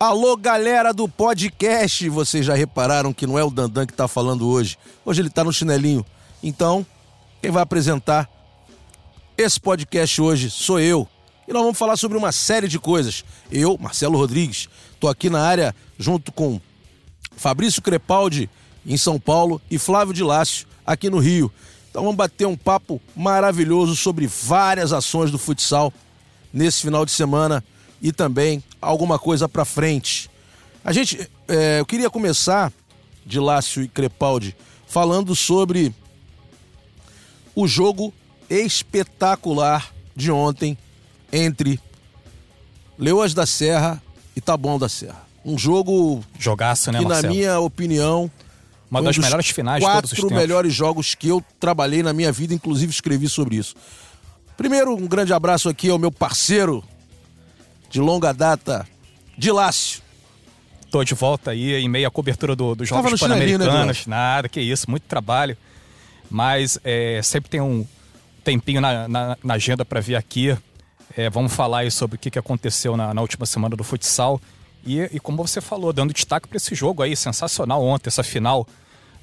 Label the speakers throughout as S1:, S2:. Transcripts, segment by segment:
S1: Alô, galera do podcast! Vocês já repararam que não é o Dandan que tá falando hoje. Hoje ele tá no chinelinho. Então, quem vai apresentar esse podcast hoje sou eu. E nós vamos falar sobre uma série de coisas. Eu, Marcelo Rodrigues, tô aqui na área junto com Fabrício Crepaldi, em São Paulo, e Flávio de Lácio, aqui no Rio. Então vamos bater um papo maravilhoso sobre várias ações do futsal nesse final de semana e também alguma coisa para frente. A gente, é, eu queria começar de Lácio e Crepaldi falando sobre o jogo espetacular de ontem entre Leoas da Serra e Taboão da Serra. Um jogo
S2: jogaço, né,
S1: que
S2: Marcelo?
S1: na minha opinião
S2: uma das
S1: um
S2: melhores finais de todos os
S1: quatro
S2: tempos.
S1: melhores jogos que eu trabalhei na minha vida, inclusive escrevi sobre isso. Primeiro, um grande abraço aqui ao meu parceiro de longa data, de Lácio.
S2: Tô de volta aí em meio à cobertura do, dos Jogos
S1: né,
S2: Pan-Americanos. Nada, que isso, muito trabalho. Mas é, sempre tem um tempinho na, na, na agenda para vir aqui. É, vamos falar aí sobre o que, que aconteceu na, na última semana do futsal. E, e como você falou, dando destaque para esse jogo aí, sensacional ontem, essa final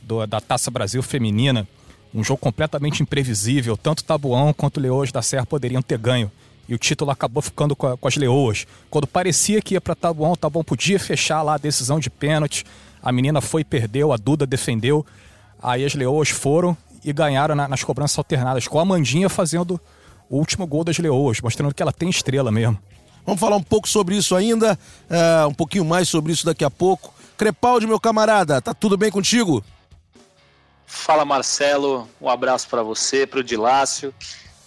S2: do- da Taça Brasil Feminina. Um jogo completamente imprevisível. Tanto Tabuão quanto Leoas da Serra poderiam ter ganho. E o título acabou ficando com, a- com as Leoas. Quando parecia que ia para Tabuão, o Tabuão podia fechar lá a decisão de pênalti. A menina foi e perdeu, a Duda defendeu. Aí as Leoas foram e ganharam na- nas cobranças alternadas, com a Mandinha fazendo o último gol das Leoas, mostrando que ela tem estrela mesmo.
S1: Vamos falar um pouco sobre isso ainda, é, um pouquinho mais sobre isso daqui a pouco. Crepaldi, meu camarada, tá tudo bem contigo?
S3: Fala Marcelo, um abraço para você, para o Dilácio.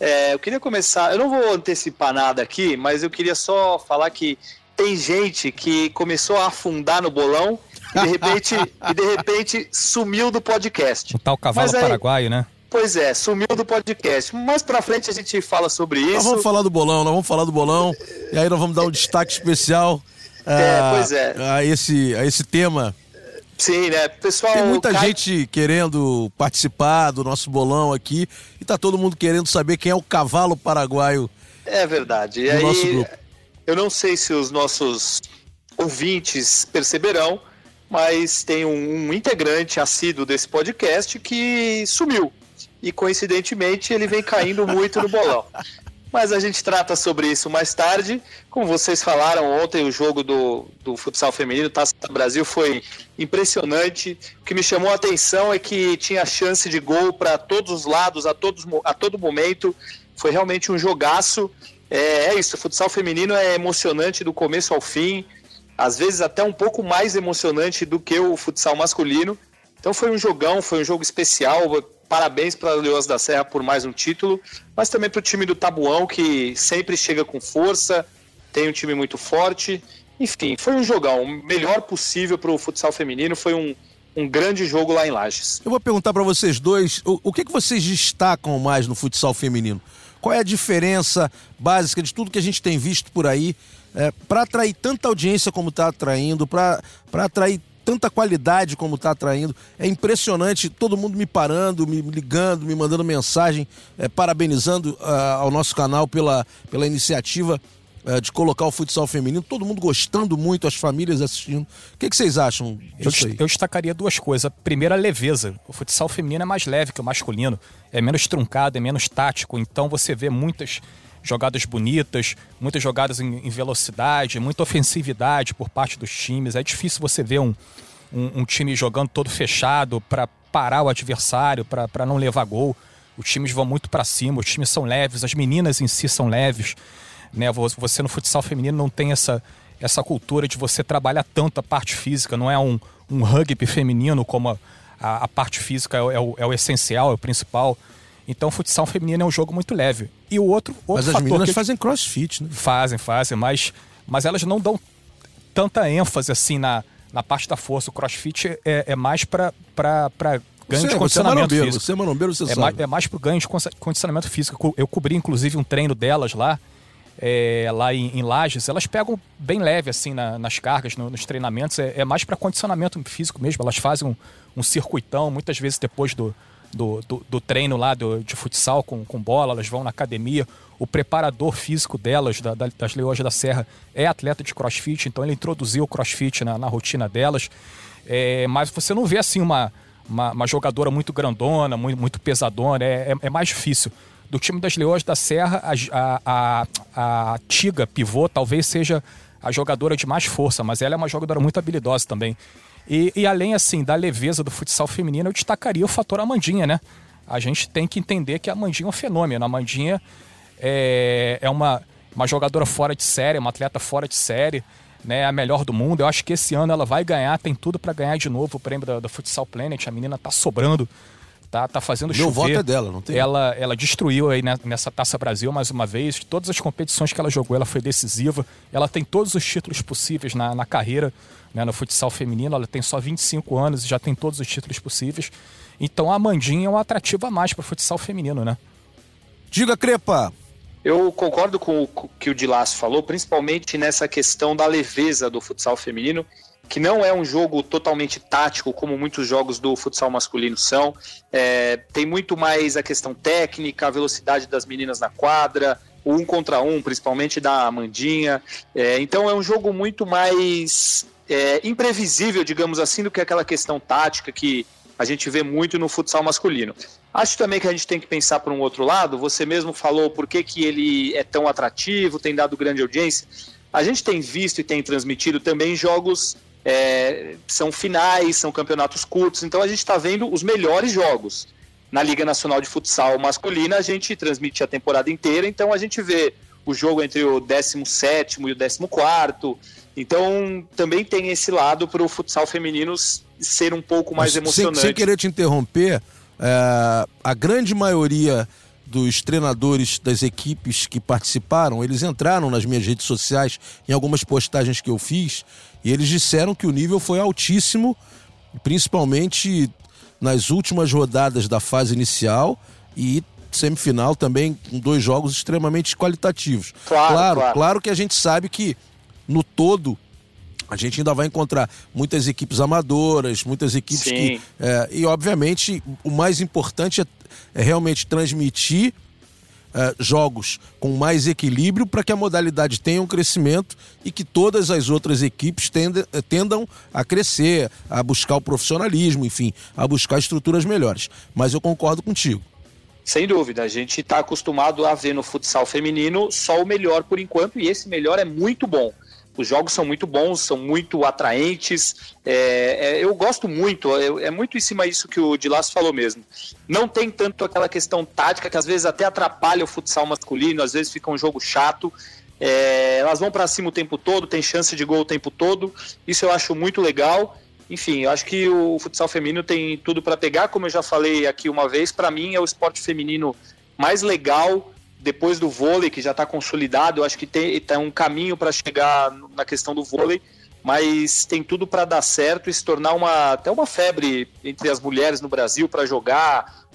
S3: É, eu queria começar, eu não vou antecipar nada aqui, mas eu queria só falar que tem gente que começou a afundar no bolão e de repente, e de repente sumiu do podcast.
S2: O tal cavalo
S3: aí-
S2: paraguaio, né?
S3: Pois é, sumiu do podcast. Mais pra frente a gente fala sobre
S1: Nós
S3: isso.
S1: vamos falar do bolão, nós vamos falar do bolão. E aí nós vamos dar um destaque especial
S3: É,
S1: a-
S3: pois é.
S1: a, esse, a esse tema.
S3: Sim, né? Pessoal,
S1: Tem muita
S3: cai-
S1: gente querendo participar do nosso bolão aqui e tá todo mundo querendo saber quem é o cavalo paraguaio
S3: É verdade. E aí,
S1: nosso grupo.
S3: eu não sei se os nossos ouvintes perceberão, mas tem um, um integrante assíduo desse podcast que sumiu. E coincidentemente ele vem caindo muito no bolão. Mas a gente trata sobre isso mais tarde. Como vocês falaram ontem, o jogo do, do futsal feminino, Taça Brasil, foi impressionante. O que me chamou a atenção é que tinha chance de gol para todos os lados, a, todos, a todo momento. Foi realmente um jogaço. É, é isso, o futsal feminino é emocionante do começo ao fim. Às vezes até um pouco mais emocionante do que o futsal masculino. Então foi um jogão, foi um jogo especial. Parabéns para o Leões da Serra por mais um título, mas também para o time do Tabuão, que sempre chega com força, tem um time muito forte. Enfim, foi um jogão, o melhor possível para o futsal feminino. Foi um, um grande jogo lá em Lages.
S1: Eu vou perguntar pra vocês dois, o, o que, que vocês destacam mais no futsal feminino? Qual é a diferença básica de tudo que a gente tem visto por aí é, para atrair tanta audiência como está atraindo, para atrair tanta qualidade como está atraindo? É impressionante, todo mundo me parando, me ligando, me mandando mensagem, é, parabenizando ah, ao nosso canal pela, pela iniciativa eh, de colocar o futsal feminino, todo mundo gostando muito, as famílias assistindo. O que, que vocês acham
S2: Eu, eu destacaria duas coisas. A primeira, a leveza. O futsal feminino é mais leve que o masculino. É menos truncado, é menos tático. Então você vê muitas jogadas bonitas, muitas jogadas em, em velocidade, muita ofensividade por parte dos times. É difícil você ver um, um, um time jogando todo fechado para parar o adversário, para não levar gol. Os times vão muito para cima, os times são leves, as meninas em si são leves. Né? Vo- Você no futsal feminino não tem essa, essa cultura de você trabalhar tanto a parte física, não é um, um rugby feminino como a, a, a parte física é, é o, é o essencial, é o principal. Então futsal feminino é um jogo muito leve. E o outro, outro
S1: Mas as meninas
S2: que-
S1: fazem crossfit, né?
S2: Fazem, fazem, mas, mas elas não dão tanta ênfase assim na, na parte da força. O crossfit é, é mais para ganho
S1: Você, você
S2: de
S1: é
S2: condicionamento
S1: marombeiro,
S2: físico.
S1: você é marombeiro, você
S2: É
S1: sabe.
S2: mais, é mais pro ganho de condicionamento físico. Eu co- Eu cobri, inclusive, um treino delas lá, é, lá em, em Lages. Elas pegam bem leve, assim, na- nas cargas, no- nos treinamentos. É, é mais para condicionamento físico mesmo. Elas fazem um, um circuitão, muitas vezes depois do, do, do, do treino lá do, de futsal com, com bola, elas vão na academia. O preparador físico delas, da, da, das Leões da Serra, é atleta de crossfit, então ele introduziu o crossfit na, na rotina delas. É, mas você não vê assim uma, uma, uma jogadora muito grandona, muito, muito pesadona, é, é, é, mais difícil. Do time das Leões da Serra, a, a, a, a Tiga, pivô, talvez seja a jogadora de mais força, mas ela é uma jogadora muito habilidosa também. E, e, além assim da leveza do futsal feminino, eu destacaria o fator Amandinha, né? A gente tem que entender que a Amandinha é um fenômeno. A Amandinha é, é uma, uma jogadora fora de série, uma atleta fora de série, né? A melhor do mundo. Eu acho que esse ano ela vai ganhar, tem tudo para ganhar de novo o prêmio da, da Futsal Planet. A menina tá sobrando tá, tá fazendo
S1: Meu
S2: chover.
S1: voto é dela, não tem?
S2: Ela, ela destruiu aí nessa Taça Brasil mais uma vez. Todas as competições que ela jogou, ela foi decisiva. Ela tem todos os títulos possíveis na, na carreira né, no futsal feminino. Ela tem só 25 anos e já tem todos os títulos possíveis. Então a Amandinha é um atrativo a mais para o futsal feminino, né?
S1: Diga, Crepa!
S3: Eu concordo com o que o Dilas falou, principalmente nessa questão da leveza do futsal feminino que não é um jogo totalmente tático, como muitos jogos do futsal masculino são. É, tem muito mais a questão técnica, a velocidade das meninas na quadra, o um contra um, principalmente da Amandinha. É, então é um jogo muito mais é, imprevisível, digamos assim, do que aquela questão tática que a gente vê muito no futsal masculino. Acho também que a gente tem que pensar por um outro lado. Você mesmo falou por que, que ele é tão atrativo, tem dado grande audiência. A gente tem visto e tem transmitido também jogos é, são finais, são campeonatos curtos, então a gente está vendo os melhores jogos. Na Liga Nacional de Futsal Masculina, a gente transmite a temporada inteira, então a gente vê o jogo entre o 17 e o 14. Então também tem esse lado para o futsal feminino ser um pouco mais Mas, emocionante.
S1: Sem, sem, querer te interromper, é, a grande maioria dos treinadores das equipes que participaram, eles entraram nas minhas redes sociais em algumas postagens que eu fiz e eles disseram que o nível foi altíssimo, principalmente nas últimas rodadas da fase inicial e semifinal também com dois jogos extremamente qualitativos.
S3: Claro,
S1: claro, claro. claro que a gente sabe que no todo a gente ainda vai encontrar muitas equipes amadoras, muitas equipes Sim. que. É, e, obviamente, o mais importante é, é realmente transmitir é, jogos com mais equilíbrio para que a modalidade tenha um crescimento e que todas as outras equipes tendam, é, tendam a crescer, a buscar o profissionalismo, enfim, a buscar estruturas melhores. Mas eu concordo contigo.
S3: Sem dúvida, a gente está acostumado a ver no futsal feminino só o melhor por enquanto, e esse melhor é muito bom. Os jogos são muito bons, são muito atraentes. É, é, eu gosto muito, é, é, muito em cima disso que o Dilas falou mesmo. Não tem tanto aquela questão tática que às vezes até atrapalha o futsal masculino, às vezes fica um jogo chato. É, elas vão para cima o tempo todo, tem chance de gol o tempo todo. Isso eu acho muito legal. Enfim, eu acho que o futsal feminino tem tudo para pegar, como eu já falei aqui uma vez. Para mim, é o esporte feminino mais legal depois do vôlei, que já está consolidado, eu acho que tem, tem um caminho para chegar na questão do vôlei, mas tem tudo para dar certo e se tornar uma, até uma febre entre as mulheres no Brasil para jogar,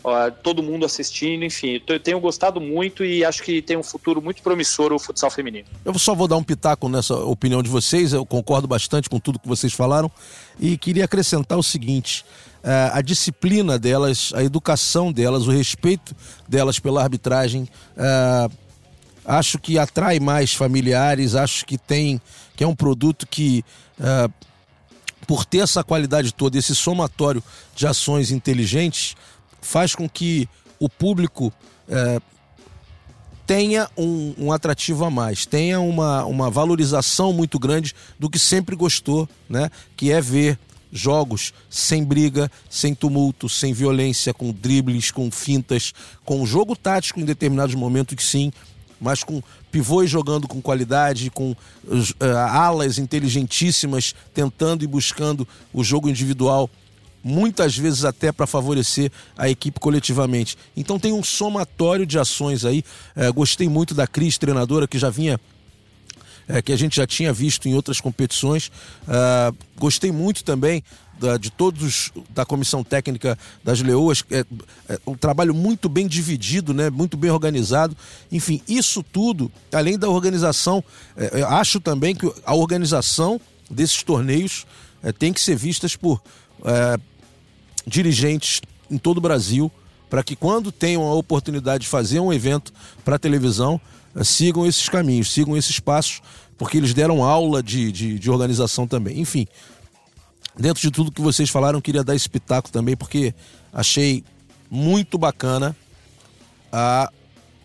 S3: todo mundo assistindo, enfim. Eu tenho gostado muito e acho que tem um futuro muito promissor o futsal feminino.
S1: Eu só vou dar um pitaco nessa opinião de vocês, eu concordo bastante com tudo que vocês falaram e queria acrescentar o seguinte. É, a disciplina delas, a educação delas, o respeito delas pela arbitragem. É, acho que atrai mais familiares, acho que tem que é um produto que é, por ter essa qualidade toda, esse somatório de ações inteligentes, faz com que o público tenha um, um, atrativo a mais, tenha uma, uma valorização muito grande do que sempre gostou, né? Que é ver jogos sem briga, sem tumulto, sem violência, com dribles, com fintas, com jogo tático em determinados momentos que sim, mas com pivôs jogando com qualidade, com uh, alas inteligentíssimas, tentando e buscando o jogo individual, muitas vezes até para favorecer a equipe coletivamente. Então tem um somatório de ações aí. Uh, gostei muito da Cris, treinadora, que já vinha é, que a gente já tinha visto em outras competições. Uh, gostei muito também da, de todos da comissão técnica das Leoas, é, é, um trabalho muito bem dividido, né, muito bem organizado. Enfim, isso tudo, além da organização, é, acho também que a organização desses torneios é, tem que ser vistas por é, dirigentes em todo o Brasil para que quando tenham a oportunidade de fazer um evento para televisão, eh, sigam esses caminhos, sigam esses passos, porque eles deram aula de, de, de organização também. Enfim, dentro de tudo que vocês falaram, queria dar esse pitaco também, porque achei muito bacana a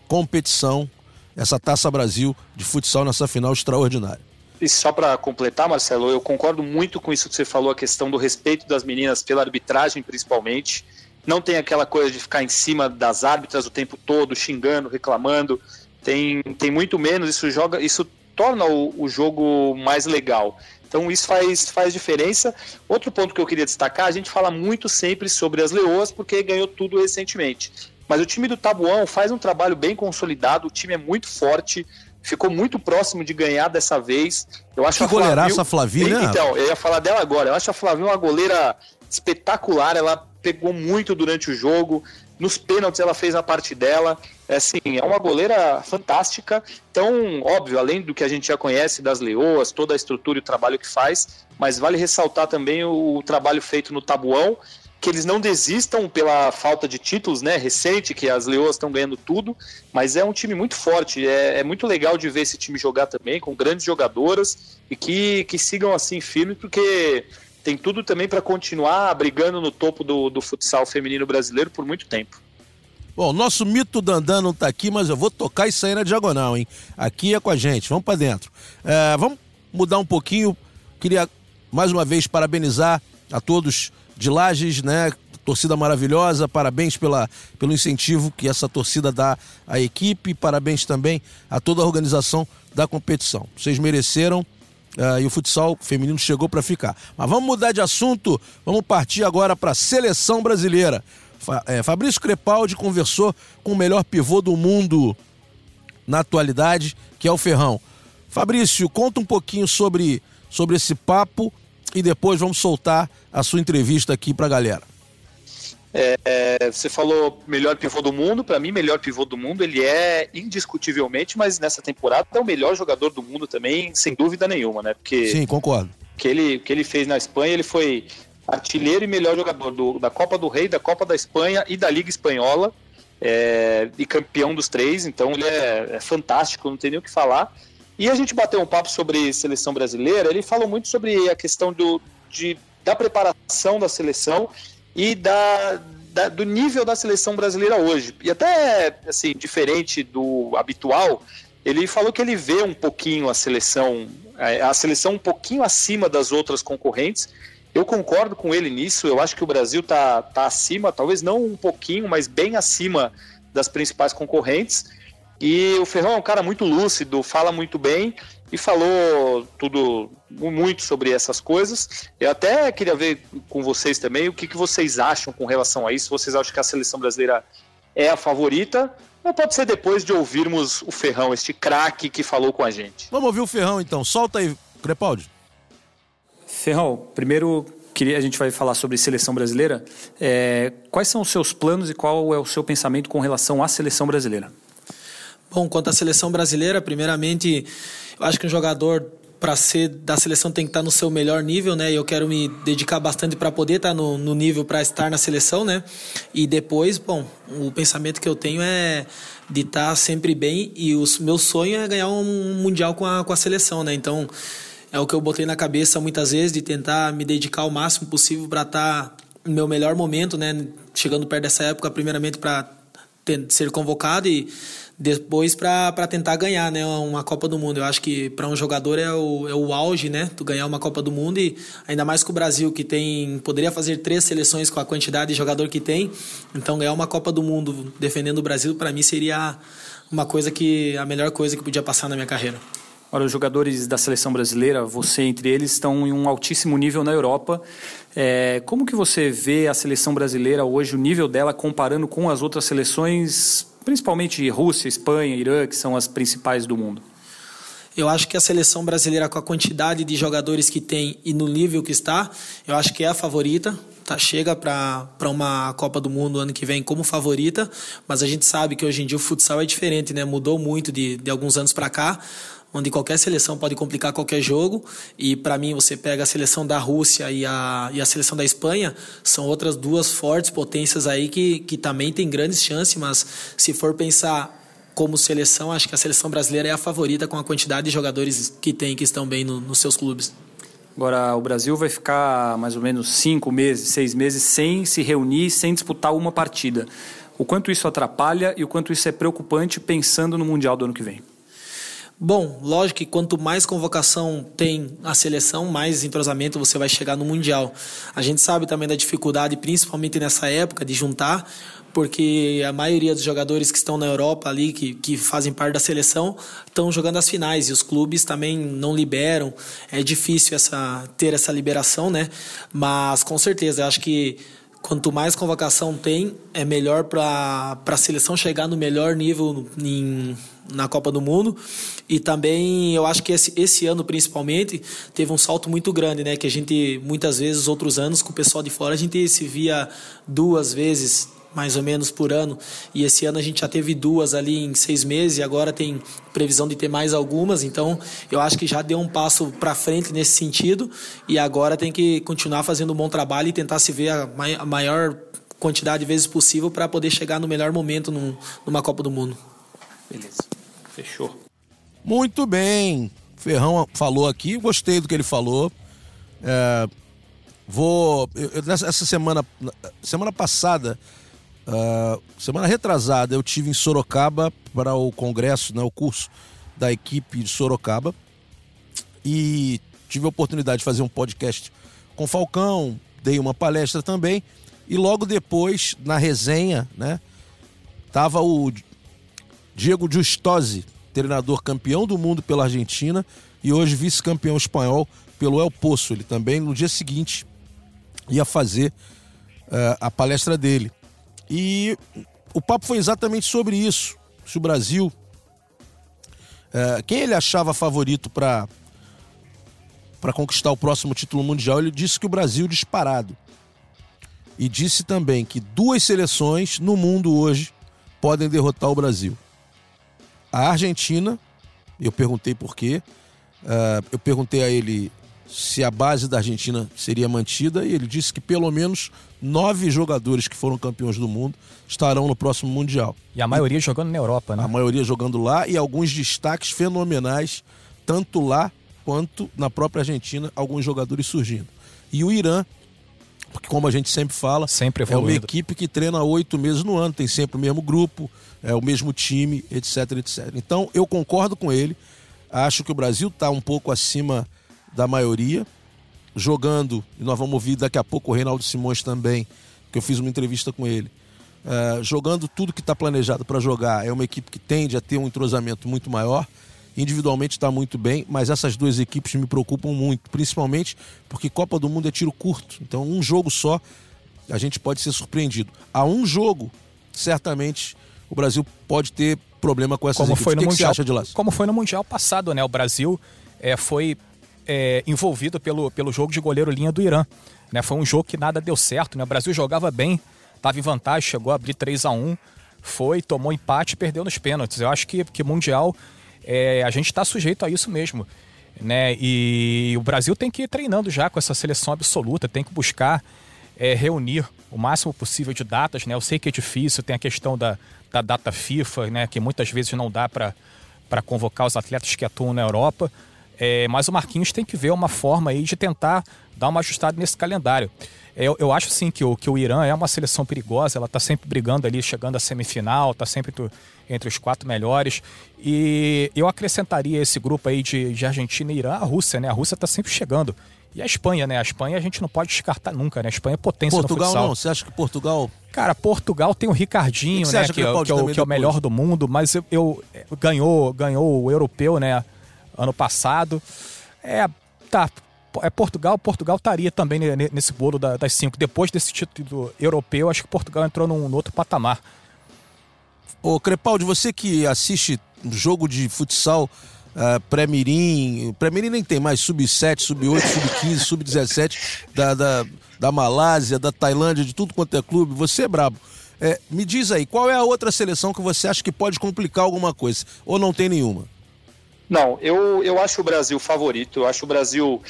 S1: competição, essa Taça Brasil de futsal nessa final extraordinária.
S3: E só para completar, Marcelo, eu concordo muito com isso que você falou, a questão do respeito das meninas pela arbitragem, principalmente. Não tem aquela coisa de ficar em cima das árbitras o tempo todo, xingando, reclamando. Tem, tem muito menos, isso joga, isso torna o, o jogo mais legal. Então isso faz, faz diferença. Outro ponto que eu queria destacar, a gente fala muito sempre sobre as leoas, porque ganhou tudo recentemente. Mas o time do Tabuão faz um trabalho bem consolidado, o time é muito forte, ficou muito próximo de ganhar dessa vez.
S1: Eu acho que a goleiraça Flavinha.
S3: Então, eu ia falar dela agora. Eu acho a Flavinha uma goleira espetacular, ela pegou muito durante o jogo. Nos pênaltis ela fez a parte dela. É assim, é uma goleira fantástica. Então, óbvio, além do que a gente já conhece das leoas, toda a estrutura e o trabalho que faz, mas vale ressaltar também o, o trabalho feito no Tabuão que eles não desistam pela falta de títulos, né? Recente, que as Leoas estão ganhando tudo, mas é um time muito forte. É, é, muito legal de ver esse time jogar também, com grandes jogadoras e que, que sigam assim firmes, porque tem tudo também para continuar brigando no topo do, do futsal feminino brasileiro por muito tempo.
S1: Bom, nosso mito Dandan não tá aqui, mas eu vou tocar isso aí na diagonal, hein? Aqui é com a gente, vamos para dentro. É, vamos mudar um pouquinho. Queria mais uma vez parabenizar a todos de Lages, né? Torcida maravilhosa, parabéns pela, pelo incentivo que essa torcida dá à equipe, parabéns também a toda a organização da competição. Vocês mereceram uh, e o futsal feminino chegou para ficar. Mas vamos mudar de assunto, vamos partir agora para a seleção brasileira. Fa é, Fabrício Crepaldi conversou com o melhor pivô do mundo na atualidade, que é o Ferrão. Fabrício, conta um pouquinho sobre, sobre esse papo e depois vamos soltar a sua entrevista aqui para a galera.
S3: É, é, você falou melhor pivô do mundo, para mim melhor pivô do mundo, ele é indiscutivelmente, mas nessa temporada é o melhor jogador do mundo também, sem dúvida nenhuma, né? Porque
S1: Sim, concordo.
S3: Que ele que ele fez na Espanha, ele foi artilheiro e melhor jogador do, da Copa do Rei, da Copa da Espanha e da Liga Espanhola, é, e campeão dos três, então ele é, é fantástico, não tem nem o que falar. E a gente bateu um papo sobre seleção brasileira, ele falou muito sobre a questão do, de, da preparação da seleção e da, da, do nível da seleção brasileira hoje. E até, assim, diferente do habitual, ele falou que ele vê um pouquinho a seleção, a seleção um pouquinho acima das outras concorrentes. Eu concordo com ele nisso, eu acho que o Brasil está tá acima, talvez não um pouquinho, mas bem acima das principais concorrentes. E o Ferrão é um cara muito lúcido, fala muito bem e falou tudo muito sobre essas coisas. Eu até queria ver com vocês também o que, que vocês acham com relação a isso. Vocês acham que a seleção brasileira é a favorita? Ou pode ser depois de ouvirmos o Ferrão, este craque que falou com a gente?
S1: Vamos ouvir o Ferrão então. Solta aí, Crepaldi.
S2: Ferrão, primeiro queria, a gente vai falar sobre seleção brasileira. É, quais são os seus planos e qual é o seu pensamento com relação à seleção brasileira?
S4: Bom, quanto à seleção brasileira, primeiramente, eu acho que um jogador para ser da seleção tem que estar no seu melhor nível, né? E eu quero me dedicar bastante para poder estar no, no nível para estar na seleção, né? E depois, bom, o pensamento que eu tenho é de estar sempre bem e o meu sonho é ganhar um mundial com a, com a seleção, né? Então é o que eu botei na cabeça muitas vezes de tentar me dedicar o máximo possível para estar no meu melhor momento, né? Chegando perto dessa época, primeiramente para ser convocado e depois para tentar ganhar né, uma Copa do Mundo. Eu acho que para um jogador é o, é o auge, né? Tu ganhar uma Copa do Mundo e ainda mais que o Brasil, que tem. poderia fazer três seleções com a quantidade de jogador que tem. Então ganhar uma Copa do Mundo defendendo o Brasil, para mim, seria uma coisa que. a melhor coisa que podia passar na minha carreira.
S2: Ora, os jogadores da seleção brasileira, você entre eles, estão em um altíssimo nível na Europa. É, como que você vê a seleção brasileira hoje, o nível dela comparando com as outras seleções principalmente Rússia, Espanha, Irã, que são as principais do mundo?
S4: Eu acho que a seleção brasileira, com a quantidade de jogadores que tem e no nível que está, eu acho que é a favorita. Tá, chega para uma Copa do Mundo ano que vem como favorita, mas a gente sabe que hoje em dia o futsal é diferente, né? Mudou muito de, de alguns anos para cá. Onde qualquer seleção pode complicar qualquer jogo. E para mim, você pega a seleção da Rússia e a, e a seleção da Espanha, são outras duas fortes potências aí que, que também tem grandes chances, mas se for pensar como seleção, acho que a seleção brasileira é a favorita com a quantidade de jogadores que tem que estão bem no, nos seus clubes.
S5: Agora, o Brasil vai ficar mais ou menos cinco meses, seis meses sem se reunir, sem disputar uma partida. O quanto isso atrapalha e o quanto isso é preocupante pensando no Mundial do ano que vem?
S4: Bom, lógico que quanto mais convocação tem a seleção, mais entrosamento você vai chegar no Mundial. A gente sabe também da dificuldade, principalmente nessa época, de juntar, porque a maioria dos jogadores que estão na Europa ali, que, que fazem parte da seleção, estão jogando as finais e os clubes também não liberam. É difícil essa, ter essa liberação, né? Mas com certeza, eu acho que quanto mais convocação tem, é melhor para a seleção chegar no melhor nível em, na Copa do Mundo. E também eu acho que esse, esse ano, principalmente, teve um salto muito grande, né? Que a gente, muitas vezes, outros anos, com o pessoal de fora, a gente se via duas vezes, mais ou menos por ano. E esse ano a gente já teve duas ali em seis meses e agora tem previsão de ter mais algumas. Então eu acho que já deu um passo para frente nesse sentido e agora tem que continuar fazendo um bom trabalho e tentar se ver a maior quantidade de vezes possível para poder chegar no melhor momento numa Copa do Mundo.
S5: Beleza, fechou.
S1: Muito bem. Ferrão falou aqui, gostei do que ele falou. É, vou. Eu, essa semana, semana passada, Uh, semana retrasada eu tive em Sorocaba para o congresso, né, o curso da equipe de Sorocaba e tive a oportunidade de fazer um podcast com Falcão, dei uma palestra também e logo depois na resenha, né, tava o Diego Justosi, treinador campeão do mundo pela Argentina e hoje vice-campeão espanhol pelo El Poço. Ele também no dia seguinte ia fazer uh, a palestra dele. E o papo foi exatamente sobre isso. Se o Brasil. É, quem ele achava favorito para para conquistar o próximo título mundial, ele disse que o Brasil disparado. E disse também que duas seleções no mundo hoje podem derrotar o Brasil. A Argentina, eu perguntei por quê. Uh, eu perguntei a ele se a base da Argentina seria mantida e ele disse que pelo menos nove jogadores que foram campeões do mundo estarão no próximo Mundial.
S2: E a maioria e, jogando na Europa, né?
S1: A maioria jogando lá e alguns destaques fenomenais, tanto lá quanto na própria Argentina, alguns jogadores surgindo. E o Irã, porque como a gente sempre fala,
S2: sempre
S1: é uma equipe que treina oito meses no ano, tem sempre o mesmo grupo, é o mesmo time, etc, etc. Então eu concordo com ele, acho que o Brasil está um pouco acima da maioria, jogando, e nós vamos ouvir daqui a pouco o Reinaldo Simões também, que eu fiz uma entrevista com ele. Uh, jogando tudo que está planejado para jogar. É uma equipe que tende a ter um entrosamento muito maior. Individualmente está muito bem, mas essas duas equipes me preocupam muito, principalmente porque Copa do Mundo é tiro curto. Então, um jogo só, a gente pode ser surpreendido. A um jogo, certamente, o Brasil pode ter problema com essas
S2: como
S1: equipes.
S2: Foi no
S1: o que,
S2: mundial,
S1: que você acha de lá?
S2: Como foi no Mundial passado, né? O Brasil é, foi é, envolvido pelo, pelo jogo de goleiro linha do Irã. Né? Foi um jogo que nada deu certo. Né? O Brasil jogava bem, estava em vantagem, chegou a abrir 3 a 1 foi, tomou empate e perdeu nos pênaltis. Eu acho que, que Mundial é, a gente está sujeito a isso mesmo. Né? E o Brasil tem que ir treinando já com essa seleção absoluta, tem que buscar é, reunir o máximo possível de datas. Né? Eu sei que é difícil, tem a questão da, da data FIFA, né? que muitas vezes não dá para convocar os atletas que atuam na Europa, é, mas o Marquinhos tem que ver uma forma aí de tentar dar uma ajustada nesse calendário. É, eu, eu acho sim que o, que o Irã é uma seleção perigosa, ela está sempre brigando ali, chegando à semifinal, está sempre entre, entre, os quatro melhores. E eu acrescentaria esse grupo aí de, de Argentina e Irã, a Rússia, né? A Rússia está sempre chegando. E a Espanha, né? A Espanha a gente não pode descartar nunca, né? A Espanha é potência
S1: Portugal
S2: no futsal.
S1: não, você acha que Portugal...
S2: Cara, Portugal tem o Ricardinho, que né? Que, que, é, que, é o, que é o melhor do mundo, mas eu, eu, ganhou, ganhou o europeu, né? ano passado. É, tá. É Portugal, Portugal estaria também nesse bolo das cinco. Depois desse título europeu, acho que Portugal entrou num, num outro patamar.
S1: Ô Crepaldi, você que assiste jogo de futsal uh, pré-mirim, pré-mirim nem tem mais, sub-7, sub-8, sub-15, sub-17, da, da, da Malásia, da Tailândia, de tudo quanto é clube, você é brabo. É, me diz aí, qual é a outra seleção que você acha que pode complicar alguma coisa? Ou não tem nenhuma?
S3: Não, eu, eu acho o Brasil favorito. Eu acho o Brasil.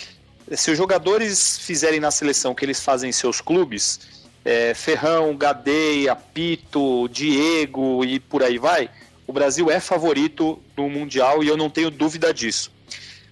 S3: Se os jogadores fizerem na seleção que eles fazem em seus clubes, é, Ferrão, Gadeia, Pito, Diego e por aí vai, o Brasil é favorito no Mundial e eu não tenho dúvida disso.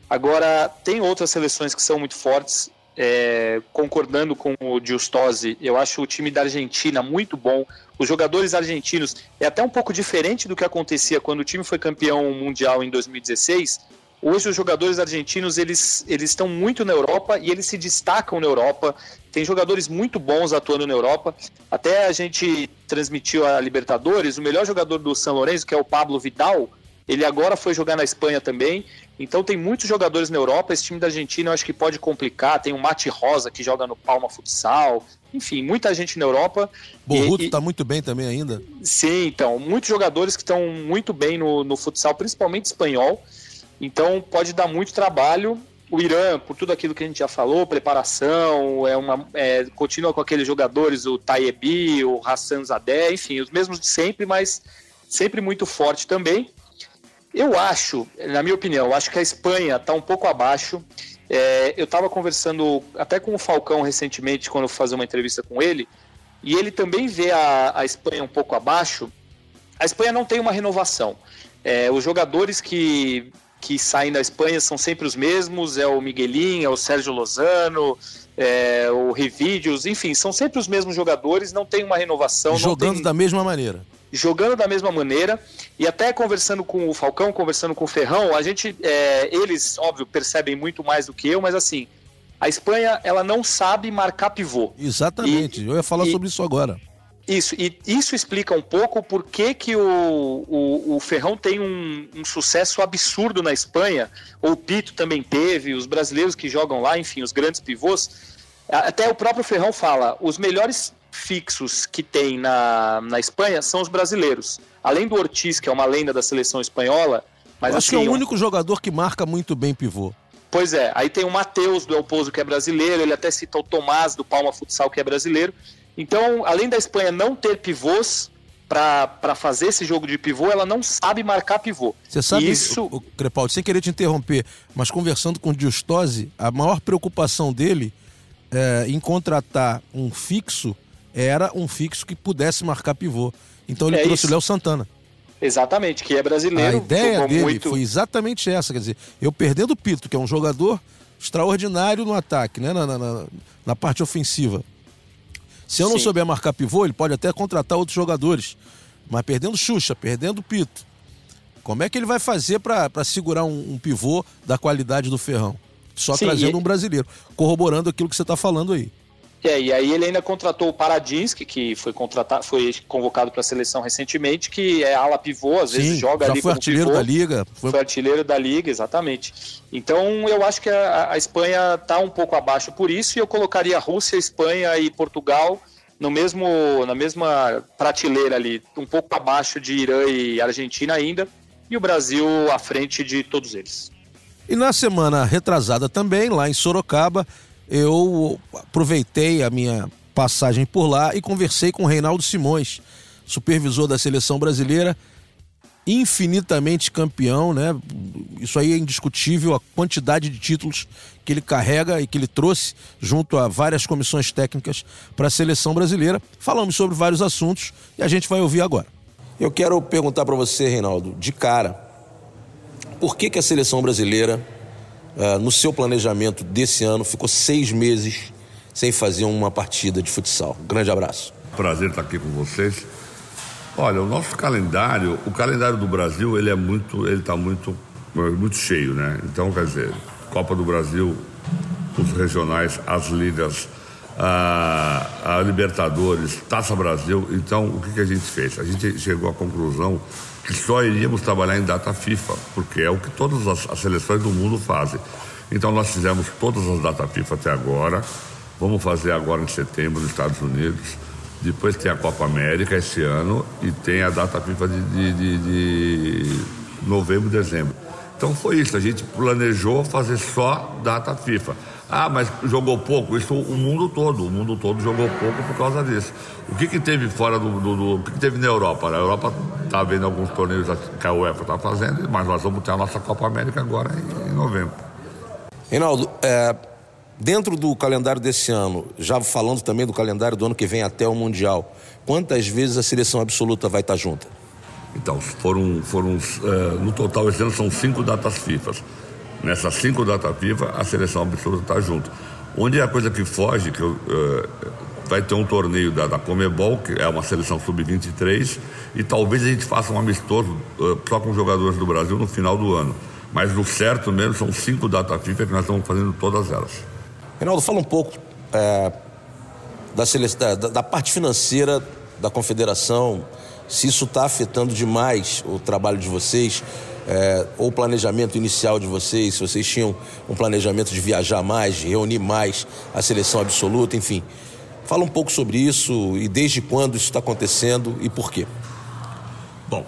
S3: Agora, tem outras seleções que são muito fortes. É, concordando com o Giustosi, eu acho o time da Argentina muito bom. Os jogadores argentinos é até um pouco diferente do que acontecia quando o time foi campeão mundial em 2016. Hoje os jogadores argentinos eles, eles estão muito na Europa e eles se destacam na Europa. Tem jogadores muito bons atuando na Europa. Até a gente transmitiu a Libertadores, o melhor jogador do São Lourenço, que é o Pablo Vidal, ele agora foi jogar na Espanha também. Então tem muitos jogadores na Europa. Esse time da Argentina eu acho que pode complicar. Tem o Mate Rosa que joga no Palma Futsal. Enfim, muita gente na Europa.
S1: Borruto está muito bem também ainda.
S3: Sim, então. Muitos jogadores que estão muito bem no, no futsal, principalmente espanhol. Então pode dar muito trabalho. O Irã, por tudo aquilo que a gente já falou, preparação, é uma, é, continua com aqueles jogadores, o Tayebi, o Hassan Zadeh, enfim, os mesmos de sempre, mas sempre muito forte também. Eu acho, na minha opinião, acho que a Espanha está um pouco abaixo. É, eu estava conversando até com o Falcão recentemente, quando eu fui fazer uma entrevista com ele, e ele também vê a, a Espanha um pouco abaixo. A Espanha não tem uma renovação. É, os jogadores que, que saem da Espanha são sempre os mesmos: é o Miguelinho, é o Sérgio Lozano, é, o Rivídeos, enfim, são sempre os mesmos jogadores, não tem uma renovação.
S1: Jogando
S3: tem...
S1: da mesma maneira
S3: jogando da mesma maneira e até conversando com o Falcão, conversando com o Ferrão, a gente, é, eles, óbvio, percebem muito mais do que eu, mas assim, a Espanha, ela não sabe marcar pivô.
S1: Exatamente, e, eu ia falar e, sobre isso agora.
S3: Isso, e isso explica um pouco por que, que o, o, o Ferrão tem um, um, sucesso absurdo na Espanha, o Pito também teve, os brasileiros que jogam lá, enfim, os grandes pivôs. Até o próprio Ferrão fala, os melhores fixos que tem na, na Espanha são os brasileiros. Além do Ortiz, que é uma lenda da seleção espanhola, mas
S1: Eu acho
S3: assim,
S1: que é o único jogador que marca muito bem pivô.
S3: Pois é, aí tem o Matheus do El Pozo, que é brasileiro, ele até cita o Tomás do Palma Futsal, que é brasileiro. Então, além da Espanha não ter pivôs para fazer esse jogo de pivô, ela não sabe marcar pivô.
S1: Você sabe, Isso... o, o Crepaldi, sem querer te interromper, mas conversando com o Diostose, a maior preocupação dele é, em contratar um fixo era um fixo que pudesse marcar pivô. Então ele é trouxe o Léo Santana.
S3: Exatamente, que é brasileiro.
S1: A ideia dele muito... foi exatamente essa, quer dizer, eu perdendo o Pito, que é um jogador extraordinário no ataque, né, na, na, na parte ofensiva. Se eu não Sim. souber marcar pivô, ele pode até contratar outros jogadores. Mas perdendo Xuxa, perdendo Pito, como é que ele vai fazer para segurar um, um, pivô da qualidade do Ferrão? Só Sim, trazendo e... um brasileiro, corroborando aquilo que você está falando aí.
S3: É, e aí ele ainda contratou o Paradinski, que foi contratado, foi convocado para a seleção recentemente, que é ala pivô, às
S1: Sim,
S3: vezes joga já
S1: ali foi artilheiro
S3: pivô,
S1: da liga.
S3: Foi... foi... artilheiro da liga, exatamente. Então eu acho que a, a Espanha está um pouco abaixo por isso, e eu colocaria Rússia, Espanha e Portugal no mesmo, na mesma prateleira ali, um pouco abaixo de Irã e Argentina ainda, e o Brasil à frente de todos eles.
S1: E na semana retrasada também, lá em Sorocaba, eu aproveitei a minha passagem por lá e conversei com o Reinaldo Simões, supervisor da seleção brasileira, infinitamente campeão, né? Isso aí é indiscutível a quantidade de títulos que ele carrega e que ele trouxe junto a várias comissões técnicas para a seleção brasileira. Falamos sobre vários assuntos e a gente vai ouvir agora. Eu quero perguntar para você, Reinaldo, de cara, por que, que a seleção brasileira uh, no seu planejamento desse ano, ficou seis meses sem fazer uma partida de futsal. Um grande abraço.
S6: Prazer estar aqui com vocês. Olha, o nosso calendário, o calendário do Brasil, ele é muito, ele está muito, muito cheio, né? Então, quer dizer, Copa do Brasil, os regionais, as ligas, a, a Libertadores, Taça Brasil. Então, o que, que a gente fez? A gente chegou à conclusão que só iríamos trabalhar em data FIFA, porque é o que todas as, as seleções do mundo fazem. Então nós fizemos todas as datas FIFA até agora. Vamos fazer agora em setembro nos Estados Unidos. Depois tem a Copa América esse ano e tem a data FIFA de, de, de, de novembro, dezembro. Então foi isso, a gente planejou fazer só data FIFA. Ah, mas jogou pouco. Isso o mundo todo. O mundo todo jogou pouco por causa disso. O que, que teve fora do, do, do O que, que teve na Europa? A Europa está vendo alguns torneios que a UEFA está fazendo, mas nós vamos ter a nossa Copa América agora em, em novembro.
S1: Reinaldo, é, dentro do calendário desse ano, já falando também do calendário do ano que vem até o Mundial, quantas vezes a seleção absoluta vai estar junta?
S6: Então, foram, foram uh, no total esse ano são cinco datas FIFA. Nessas cinco datas FIFA, a seleção absoluta está junto. Onde é a coisa que foge, que uh, vai ter um torneio da, da Comebol, que é uma seleção sub-23, e talvez a gente faça um amistoso uh, só com jogadores do Brasil no final do ano. Mas no certo mesmo são cinco datas FIFA que nós estamos fazendo todas elas.
S1: Reinaldo, fala um pouco é, da, da, da parte financeira da confederação, se isso está afetando demais o trabalho de vocês, é, ou o planejamento inicial de vocês, se vocês tinham um planejamento de viajar mais, de reunir mais a seleção absoluta, enfim. Fala um pouco sobre isso e desde quando isso está acontecendo e por quê.
S6: Bom,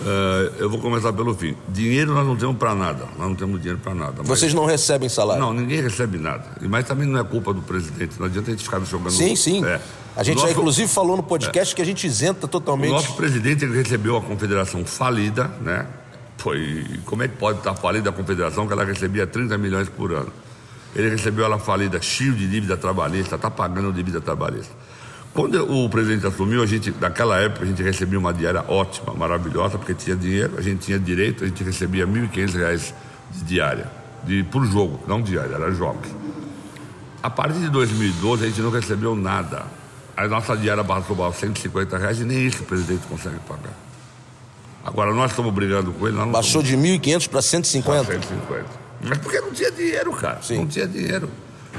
S6: Uh, eu vou começar pelo fim. Dinheiro nós não temos para nada. Nós não temos dinheiro para nada.
S1: Mas... Vocês não recebem salário?
S6: Não, ninguém recebe nada. Mas também não é culpa do presidente. Não adianta a gente ficar jogando.
S1: Sim, sim. É. A gente nosso... já, inclusive, falou no podcast é. que a gente isenta totalmente.
S6: O nosso presidente ele recebeu a confederação falida, né? Foi. Como é que pode estar falida a confederação que ela recebia 30 milhões por ano? Ele recebeu ela falida, cheio de dívida trabalhista, está pagando dívida trabalhista. Quando o presidente assumiu, a gente, naquela época, a gente recebia uma diária ótima, maravilhosa, porque tinha dinheiro, a gente tinha direito, a gente recebia R$ 1.500 de diária, de, por jogo, não diária, era jogos. A partir de 2012, a gente não recebeu nada. A nossa diária passou para 150 reais e nem isso o presidente consegue pagar. Agora, nós estamos brigando com ele.
S1: Baixou
S6: estamos...
S1: de 1.500 para 150?
S6: Para 150. Mas porque não tinha dinheiro, cara. Sim. Não tinha dinheiro.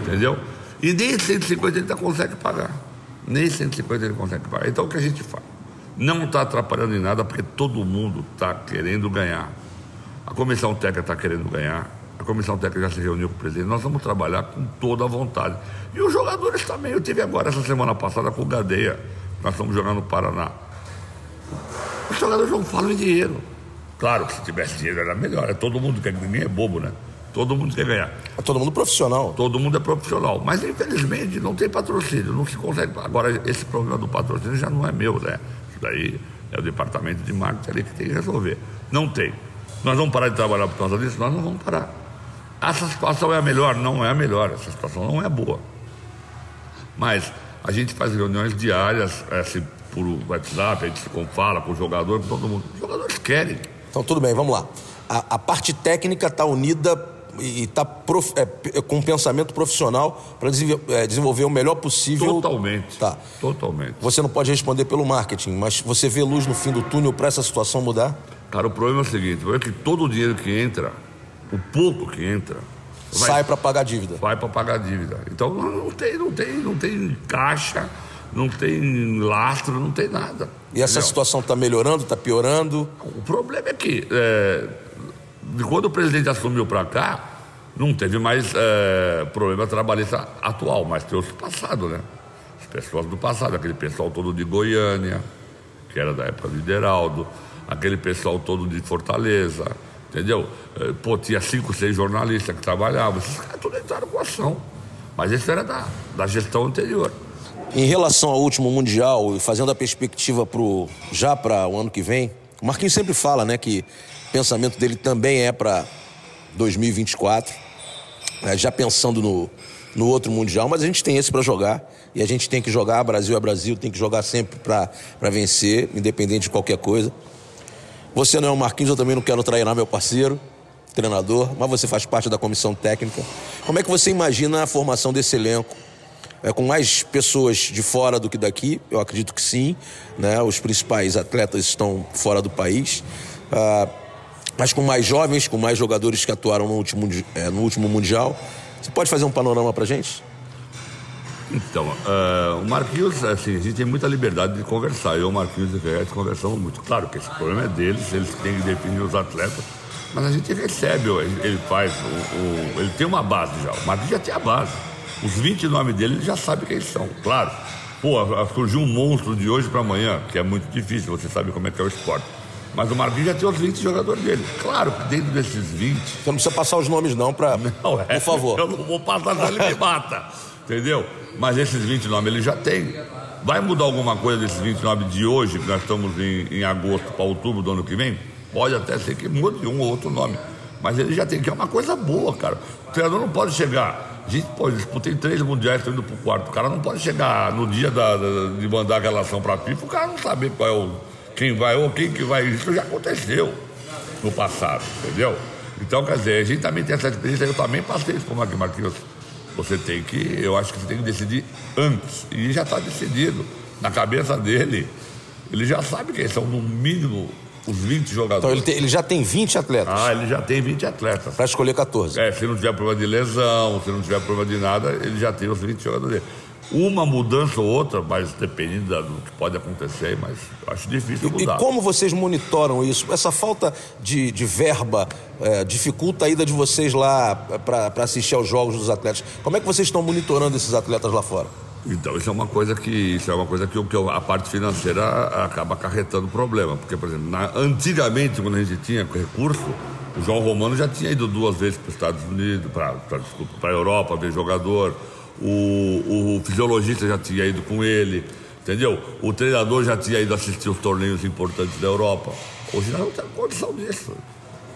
S6: Entendeu? E nem 150 ele ainda consegue pagar. Nem 150 ele consegue pagar. Então o que a gente faz? Não está atrapalhando em nada porque todo mundo está querendo ganhar. A comissão técnica está querendo ganhar. A comissão técnica já se reuniu com o presidente. Nós vamos trabalhar com toda a vontade. E os jogadores também. Eu tive agora essa semana passada com o Gadeia. Nós estamos jogando no Paraná. Os jogadores não falam em dinheiro. Claro que se tivesse dinheiro era melhor. É todo mundo quer ninguém é bobo, né? Todo mundo quer ganhar.
S1: É todo mundo profissional.
S6: Todo mundo é profissional. Mas, infelizmente, não tem patrocínio, não se consegue. Agora, esse problema do patrocínio já não é meu, né? Isso daí é o departamento de marketing ali que tem que resolver. Não tem. Nós vamos parar de trabalhar por causa disso? Nós não vamos parar. Essa situação é a melhor? Não é a melhor. Essa situação não é boa. Mas a gente faz reuniões diárias, assim, por WhatsApp, a gente se fala com o jogador, com todo mundo. Os jogadores querem.
S1: Então, tudo bem, vamos lá. A, a parte técnica está unida e está é, com um pensamento profissional para é, desenvolver o melhor possível.
S6: Totalmente. Tá. Totalmente.
S1: Você não pode responder pelo marketing, mas você vê luz no fim do túnel para essa situação mudar?
S6: Cara, o problema é o seguinte: é que todo o dinheiro que entra, o pouco que entra,
S1: vai, sai para pagar dívida.
S6: Vai para pagar dívida. Então não tem, não tem, não tem caixa, não tem lastro, não tem nada.
S1: E essa entendeu? situação está melhorando, está piorando?
S6: O problema é que é, quando o presidente assumiu para cá, não teve mais é, problema trabalhista atual, mas tem os do passado, né? As pessoas do passado, aquele pessoal todo de Goiânia, que era da época do Ideraldo, aquele pessoal todo de Fortaleza, entendeu? É, pô, tinha cinco, seis jornalistas que trabalhavam, esses caras tudo entraram com ação. Mas isso era da, da gestão anterior.
S1: Em relação ao último Mundial e fazendo a perspectiva pro, já para o ano que vem, o Marquinhos sempre fala né, que o pensamento dele também é para 2024, é, já pensando no, no outro Mundial, mas a gente tem esse para jogar e a gente tem que jogar, Brasil é Brasil, tem que jogar sempre para vencer, independente de qualquer coisa. Você não é o Marquinhos, eu também não quero treinar meu parceiro, treinador, mas você faz parte da comissão técnica. Como é que você imagina a formação desse elenco? É, com mais pessoas de fora do que daqui, eu acredito que sim. Né? Os principais atletas estão fora do país. Ah, mas com mais jovens, com mais jogadores que atuaram no último, é, no último Mundial. Você pode fazer um panorama para gente?
S6: Então, uh, o Marquinhos, assim, a gente tem muita liberdade de conversar. Eu, o Marquinhos e o Ferretti conversamos muito. Claro que esse problema é deles, eles têm que definir os atletas. Mas a gente recebe, ele faz, o, o, ele tem uma base já. O Marquinhos já tem a base. Os 20 nomes dele, ele já sabe quem são. Claro, pô, surgiu um monstro de hoje para amanhã, que é muito difícil, você sabe como é que é o esporte. Mas o Marquinhos já tem os 20 jogadores dele. Claro que dentro desses 20. Você
S1: não precisa passar os nomes, não, pra. Não, é, Por favor.
S6: Eu não vou passar, senão ele me mata. Entendeu? Mas esses 20 nomes ele já tem. Vai mudar alguma coisa desses 29 de hoje, que nós estamos em, em agosto para outubro do ano que vem? Pode até ser que mude um ou outro nome. Mas ele já tem, que é uma coisa boa, cara. O treinador não pode chegar. Gente, pô, disputei três mundiais, estou indo pro quarto. O cara não pode chegar no dia da, da, de mandar a relação pra FIFA, o cara não saber qual é o, quem vai ou quem que vai. Isso já aconteceu no passado, entendeu? Então, quer dizer, a gente também tem essa experiência, eu também passei isso como aqui, Marquinhos. Você tem que, eu acho que você tem que decidir antes. E já está decidido. Na cabeça dele, ele já sabe que são no mínimo os 20 jogadores.
S1: Então ele, tem, ele, já tem 20 atletas?
S6: Ah, ele já tem 20 atletas.
S1: Para escolher 14.
S6: É, se não tiver problema de lesão, se não tiver problema de nada, ele já tem os 20 jogadores uma mudança ou outra, mas dependendo do que pode acontecer, mas acho difícil mudar.
S1: E, como vocês monitoram isso? Essa falta de, de verba é, dificulta a ida de vocês lá para assistir aos jogos dos atletas. Como é que vocês estão monitorando esses atletas lá fora?
S6: Então, isso é uma coisa que, isso é uma coisa que, que a parte financeira acaba acarretando problema. Porque, por exemplo, na, antigamente, quando a gente tinha recurso, o João Romano já tinha ido duas vezes para os Estados Unidos, para a Europa, ver jogador o, o fisiologista já tinha ido com ele, entendeu? O treinador já tinha ido assistir os torneios importantes da Europa. Hoje nós não temos condição disso.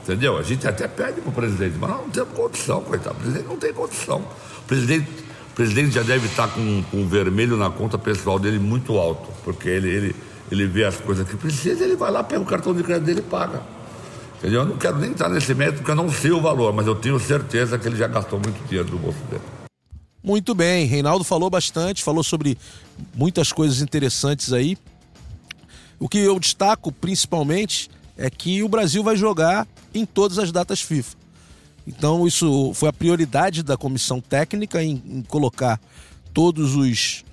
S6: Entendeu? A gente até pede para o presidente, mas nós não temos condição, coitado. O presidente não tem condição. O presidente, o presidente já deve estar com, um vermelho na conta pessoal dele muito alto, porque ele, ele, ele vê as coisas que precisa, ele vai lá, pega o cartão de crédito dele e paga. Entendeu? Eu não quero nem entrar nesse método, porque eu não sei o valor, mas eu tenho certeza que ele já gastou muito dinheiro do bolso dele.
S1: Muito bem, Reinaldo falou bastante, falou sobre muitas coisas interessantes aí. O que eu destaco principalmente é que o Brasil vai jogar em todas as datas FIFA. Então isso foi a prioridade da comissão técnica em, em colocar todos os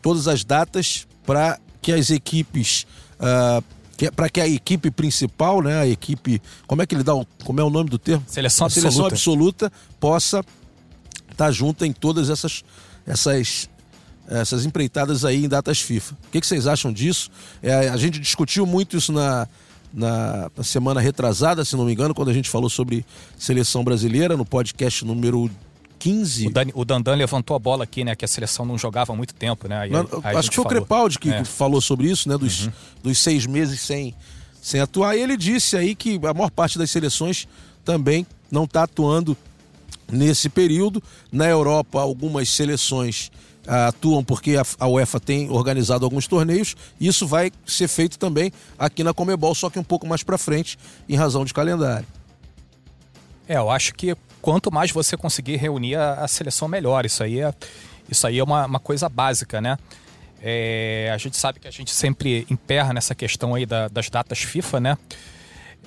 S1: todas as datas para que as equipes uh, para que a equipe principal, né, a equipe, como é que ele dá, como é o nome do termo?
S2: Seleção
S1: a
S2: absoluta.
S1: Seleção absoluta possa tá junta em todas essas, essas, essas empreitadas aí em datas FIFA. O que, que vocês acham disso? É, a gente discutiu muito isso na, na, na, semana retrasada, se não me engano, quando a gente falou sobre seleção brasileira, no podcast número 15.
S2: O, Dan, o Dandan levantou a bola aqui, né? Que a seleção não jogava há muito tempo, né? Aí,
S1: não, aí acho que foi falou. o Crepaldi que é. falou sobre isso, né? Dos, uhum. dos seis meses sem, sem atuar. E ele disse aí que a maior parte das seleções também não está atuando nesse período. Na Europa, algumas seleções ah, atuam porque a, UEFA tem organizado alguns torneios. Isso vai ser feito também aqui na Comebol, só que um pouco mais para frente, em razão de calendário.
S2: É, eu acho que quanto mais você conseguir reunir a, a seleção, melhor. Isso aí é, isso aí é uma, uma coisa básica, né? É, a gente sabe que a gente sempre emperra nessa questão aí da, das datas FIFA, né?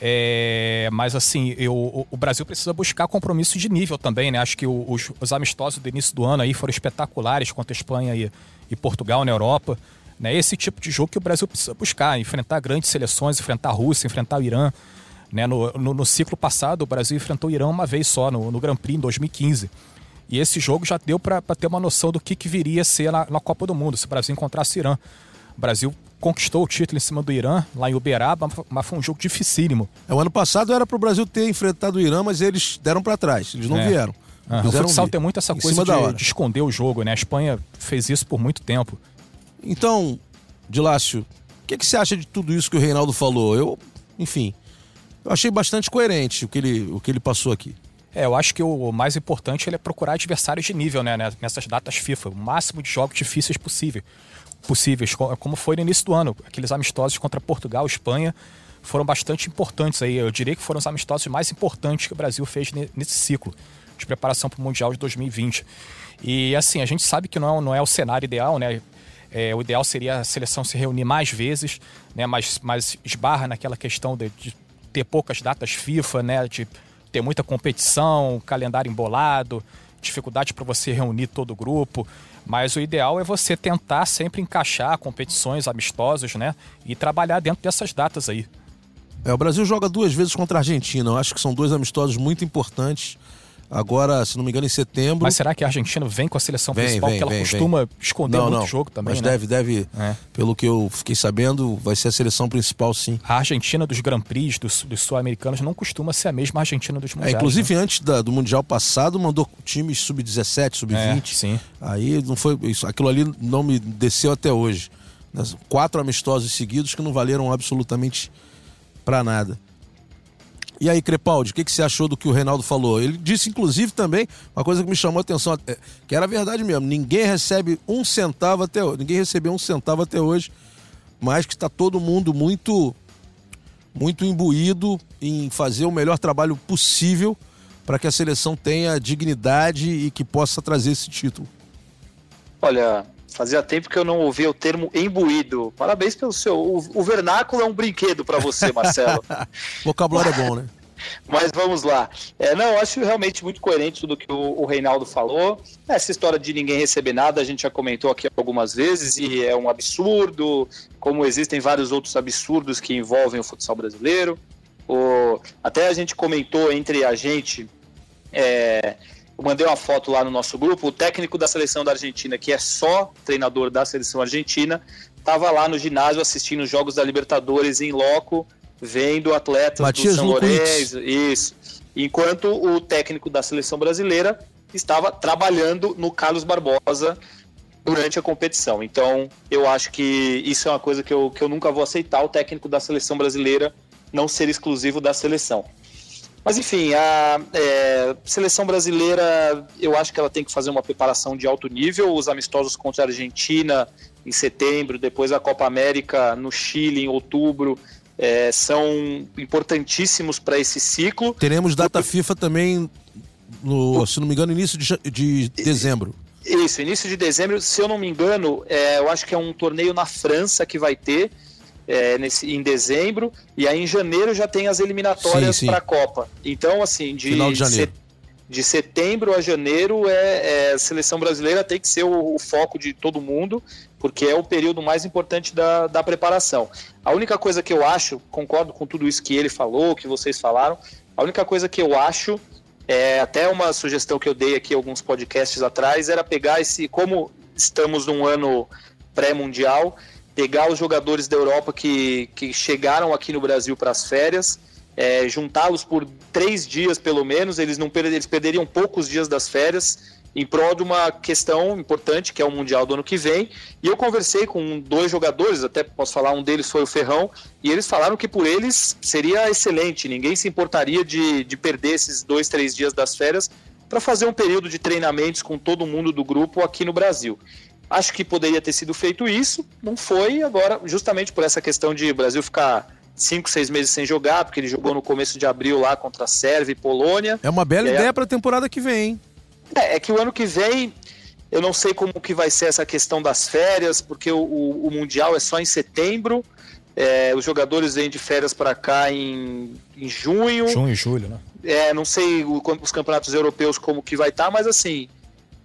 S2: É, mas assim, eu, o Brasil precisa buscar compromisso de nível também, né? Acho que os, os, amistosos do início do ano aí foram espetaculares contra a Espanha e, e Portugal na Europa. Né? Esse tipo de jogo que o Brasil precisa buscar, enfrentar grandes seleções, enfrentar a Rússia, enfrentar o Irã. Né? No, no, no ciclo passado, o Brasil enfrentou o Irã uma vez só, no, no Grand Prix, em 2015. E esse jogo já deu para ter uma noção do que, que viria a ser na, na Copa do Mundo, se o Brasil encontrasse o Irã. O Brasil conquistou o título em cima do Irã, lá em Uberaba, mas foi um jogo dificílimo.
S1: É, o ano passado era para o Brasil ter enfrentado o Irã, mas eles deram para trás, eles não é. vieram.
S2: Ah, o futsal vir. tem muito essa coisa de, de, esconder o jogo, né? A Espanha fez isso por muito tempo.
S1: Então, Dilácio, o que, que você acha de tudo isso que o Reinaldo falou? Eu, enfim, eu achei bastante coerente o que ele, o que ele passou aqui.
S2: É, eu acho que o mais importante é procurar adversários de nível, né? Nessas datas FIFA, o máximo de jogos difíceis possível possíveis, como foi no início do ano. Aqueles amistosos contra Portugal, Espanha, foram bastante importantes aí. Eu diria que foram os amistosos mais importantes que o Brasil fez nesse ciclo de preparação para o Mundial de 2020. E assim, a gente sabe que não é, não é o cenário ideal, né? É, o ideal seria a seleção se reunir mais vezes, né? Mas, mas esbarra naquela questão de, de ter poucas datas FIFA, né? De ter muita competição, calendário embolado, dificuldade para você reunir todo o grupo. Mas o ideal é você tentar sempre encaixar competições amistosas, né? E trabalhar dentro dessas datas aí.
S1: É, o Brasil joga duas vezes contra a Argentina. Eu acho que são dois amistosos muito importantes. Agora, se não me engano, em setembro.
S2: Mas será que a Argentina vem com a seleção
S1: Vem,
S2: principal?
S1: vem,
S2: porque ela
S1: vem,
S2: costuma
S1: vem.
S2: esconder
S1: não,
S2: muito
S1: não.
S2: jogo também,
S1: Mas
S2: né?
S1: deve, deve,
S2: É.
S1: pelo que eu fiquei sabendo, vai ser a seleção principal, sim.
S2: A Argentina dos Grand Prix, dos, dos sul-americanos, não costuma ser a mesma Argentina dos
S1: É,
S2: mundiais.
S1: inclusive,
S2: né?
S1: antes da- do Mundial passado, mandou times sub-17, sub-20.
S2: É, sim.
S1: Aí não foi. Isso, aquilo ali não me desceu até hoje. Quatro amistosos seguidos que não valeram absolutamente pra nada. E aí, Crepaldi, o que, que você achou do que o Reinaldo falou? Ele disse, inclusive, também, uma coisa que me chamou a atenção, é, que era verdade mesmo. Ninguém recebe um centavo até hoje. Ninguém recebeu um centavo até hoje, mas que está todo mundo muito, muito imbuído em fazer o melhor trabalho possível para que a seleção tenha dignidade e que possa trazer esse título.
S3: Olha, fazia tempo que eu não ouvia o termo imbuído. Parabéns pelo seu. O, o vernáculo é um brinquedo para você, Marcelo.
S1: Vocabulário é bom, né?
S3: Mas vamos lá. É, não, eu acho realmente muito coerente tudo que o, o Reinaldo falou. Essa história de ninguém receber nada, a gente já comentou aqui algumas vezes, e é um absurdo, como existem vários outros absurdos que envolvem o futsal brasileiro. O, até a gente comentou entre a gente, é, eu mandei uma foto lá no nosso grupo, o técnico da seleção da Argentina, que é só treinador da seleção argentina, estava lá no ginásio assistindo os jogos da Libertadores em loco, vendo atletas
S1: Matias
S3: do São. Lourenço, isso. Enquanto o técnico da seleção brasileira estava trabalhando no Carlos Barbosa durante a competição. Então, eu acho que isso é uma coisa que eu, que eu nunca vou aceitar, o técnico da seleção brasileira não ser exclusivo da seleção. Mas enfim, a é, seleção brasileira, eu acho que ela tem que fazer uma preparação de alto nível. Os amistosos contra a Argentina em setembro, depois a Copa América no Chile em outubro, é, são importantíssimos para esse ciclo.
S1: Teremos data FIFA também, no, se não me engano, início de, de dezembro.
S3: Isso, início de dezembro, se eu não me engano, é, eu acho que é um torneio na França que vai ter é, nesse, em dezembro, e aí em janeiro já tem as eliminatórias para a Copa. Então, assim, de,
S1: Final de janeiro.
S3: de setembro a janeiro, é, é, a seleção brasileira tem que ser o, o foco de todo mundo, porque é o período mais importante da, da preparação. A única coisa que eu acho, concordo com tudo isso que ele falou, que vocês falaram, a única coisa que eu acho é, até uma sugestão que eu dei aqui alguns podcasts atrás era pegar esse, como estamos num ano pré-mundial, pegar os jogadores da Europa que, que chegaram aqui no Brasil para as férias, é, juntá-los por três dias pelo menos, eles não per- eles perderiam poucos dias das férias em prol de uma questão importante que é o mundial do ano que vem. E eu conversei com dois jogadores, até posso falar, um deles foi o Ferrão, e eles falaram que por eles seria excelente, ninguém se importaria de, de perder esses dois, três dias das férias para fazer um período de treinamentos com todo mundo do grupo aqui no Brasil. Acho que poderia ter sido feito isso, não foi, agora, justamente por essa questão de o Brasil ficar cinco, seis meses sem jogar, porque ele jogou no começo de abril lá contra a Sérvia e Polônia.
S1: É uma bela
S3: É.
S1: ideia para a temporada que vem, hein?
S3: É, é que o ano que vem, eu não sei como que vai ser essa questão das férias, porque o, o- o Mundial é só em setembro, é, os jogadores vêm de férias para cá em, em junho,
S2: Junho e julho, né?
S3: é, não sei o- os campeonatos europeus como que vai estar, mas assim,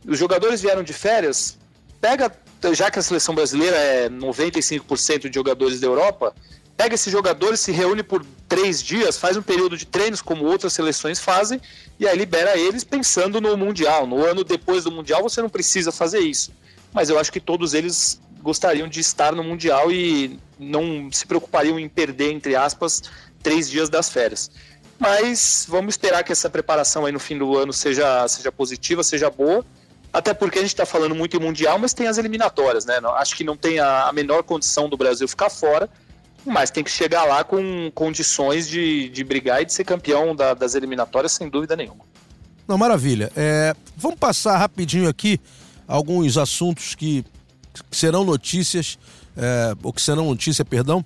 S3: os jogadores vieram de férias, pega, já que a seleção brasileira é 95% de jogadores da Europa, pega esses jogadores, se reúne por três dias, faz um período de treinos como outras seleções fazem, e aí libera eles pensando no Mundial. No ano depois do Mundial você não precisa fazer isso. Mas eu acho que todos eles gostariam de estar no Mundial e não se preocupariam em perder, entre aspas, três dias das férias. Mas vamos esperar que essa preparação aí no fim do ano seja, seja positiva, seja boa. Até porque a gente está falando muito em Mundial, mas tem as eliminatórias, né? Acho que não tem a, menor condição do Brasil ficar fora, mas tem que chegar lá com condições de, de brigar e de ser campeão da- das eliminatórias, sem dúvida nenhuma.
S1: Não, maravilha. É, vamos passar rapidinho aqui alguns assuntos que, que serão notícias, é, ou que serão notícia, perdão,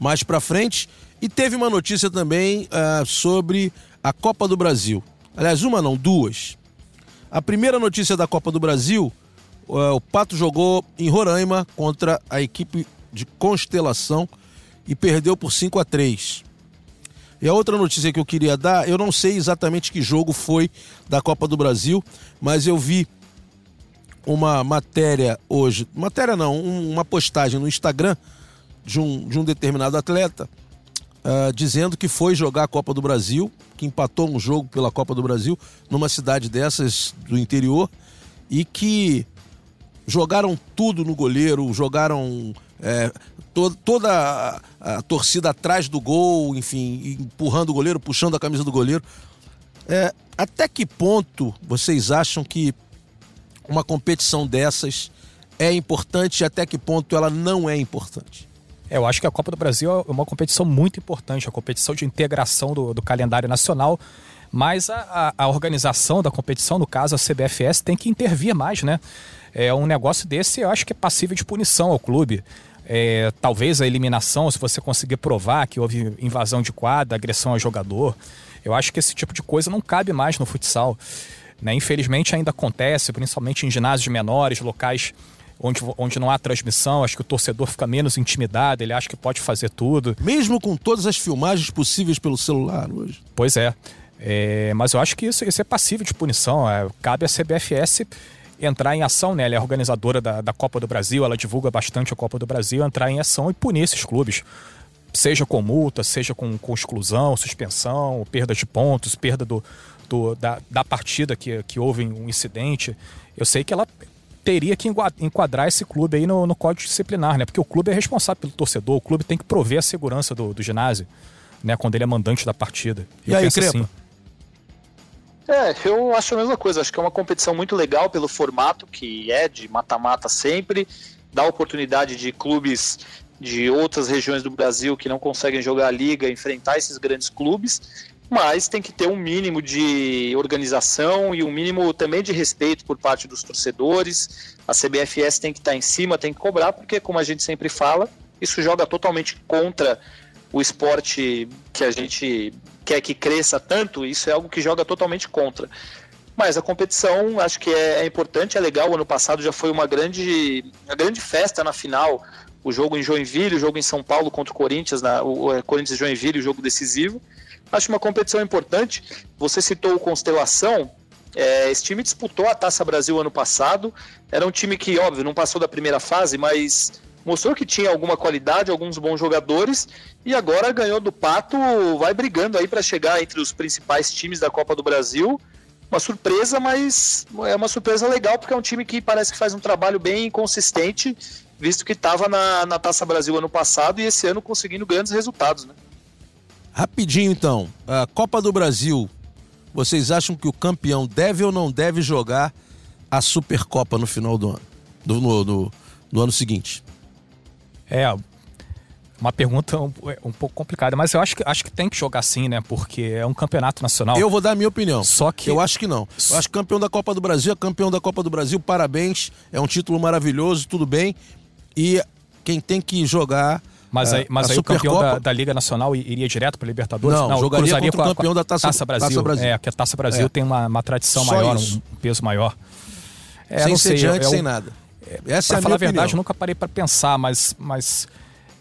S1: mais pra frente. E teve uma notícia também é, sobre a Copa do Brasil. Aliás, uma não, duas. A primeira notícia da Copa do Brasil, é, o Pato jogou em Roraima contra a equipe de Constelação e perdeu por 5 a 3 e a outra notícia que eu queria dar, eu não sei exatamente que jogo foi da Copa do Brasil, mas eu vi uma matéria hoje, matéria não, um- uma postagem no Instagram de um, de um determinado atleta, uh, dizendo que foi jogar a Copa do Brasil, que empatou um jogo pela Copa do Brasil numa cidade dessas do interior e que jogaram tudo no goleiro, jogaram é, to toda a, a, torcida atrás do gol, enfim, empurrando o goleiro, puxando a camisa do goleiro. É, até que ponto vocês acham que uma competição dessas é importante e até que ponto ela não é importante?
S2: Eu acho que a Copa do Brasil é uma competição muito importante, a competição de integração do, do calendário nacional, mas a, a, a, organização da competição, no caso a CBFS, tem que intervir mais, né? É um negócio desse, eu acho que é passível de punição ao clube. É, talvez a eliminação, se você conseguir provar que houve invasão de quadra, agressão a jogador. Eu acho que esse tipo de coisa não cabe mais no futsal. Né? Infelizmente ainda acontece, principalmente em ginásios menores, locais onde, onde não há transmissão, acho que o torcedor fica menos intimidado, ele acha que pode fazer tudo.
S1: Mesmo com todas as filmagens possíveis pelo celular hoje.
S2: Pois é. é mas eu acho que isso, isso é passível de punição. É, cabe à CBFS entrar em ação, né? Ela é organizadora da, da Copa do Brasil, ela divulga bastante a Copa do Brasil, entrar em ação e punir esses clubes. Seja com multa, seja com, com exclusão, suspensão, perda de pontos, perda do, do, da, da partida que, que houve um incidente. Eu sei que ela teria que enquadrar esse clube aí no, no código disciplinar, né? Porque o clube é responsável pelo torcedor, o clube tem que prover a segurança do, do ginásio, né? Quando ele é mandante da partida.
S1: E eu aí, Crepa? Assim.
S3: É, eu acho a mesma coisa. Acho que é uma competição muito legal pelo formato, que é de mata-mata sempre, dá oportunidade de clubes de outras regiões do Brasil que não conseguem jogar a liga enfrentar esses grandes clubes mas tem que ter um mínimo de organização e um mínimo também de respeito por parte dos torcedores. A CBFS tem que estar em cima, tem que cobrar, porque, como a gente sempre fala, isso joga totalmente contra o esporte que a gente quer que cresça tanto, isso é algo que joga totalmente contra. Mas a competição acho que é, é importante, é legal. O ano passado já foi uma grande, uma grande festa na final. O jogo em Joinville, o jogo em São Paulo contra o Corinthians, na, o, o Corinthians e Joinville, o jogo decisivo. Acho uma competição importante. Você citou o Constelação. É, esse time disputou a Taça Brasil ano passado. Era um time que, óbvio, não passou da primeira fase, mas mostrou que tinha alguma qualidade, alguns bons jogadores e agora ganhou do Pato, vai brigando aí para chegar entre os principais times da Copa do Brasil. Uma surpresa, mas é uma surpresa legal porque é um time que parece que faz um trabalho bem consistente, visto que estava na, na Taça Brasil ano passado e esse ano conseguindo grandes resultados, né?
S1: Rapidinho então, a Copa do Brasil, vocês acham que o campeão deve ou não deve jogar a Supercopa no final do ano, do, no, no ano seguinte?
S2: É, uma pergunta um, um, pouco complicada, mas eu acho que, acho que tem que jogar sim, né? Porque é um campeonato nacional.
S1: Eu vou dar a minha opinião. Só que. Eu acho que não. Eu acho que campeão da Copa do Brasil é campeão da Copa do Brasil, parabéns. É um título maravilhoso, tudo bem. E quem tem que jogar
S2: mas aí, mas aí o campeão da, da, Liga Nacional iria direto para a Libertadores?
S1: Não, não jogaria cruzaria contra o campeão da Taça, Taça, Brasil. Taça Brasil.
S2: É, que a Taça Brasil é. tem uma, uma tradição Só maior, isso. um peso maior.
S1: É, sem ser diante, sem nada.
S2: É, Essa pra é a falar a verdade, eu nunca parei para pensar, mas, mas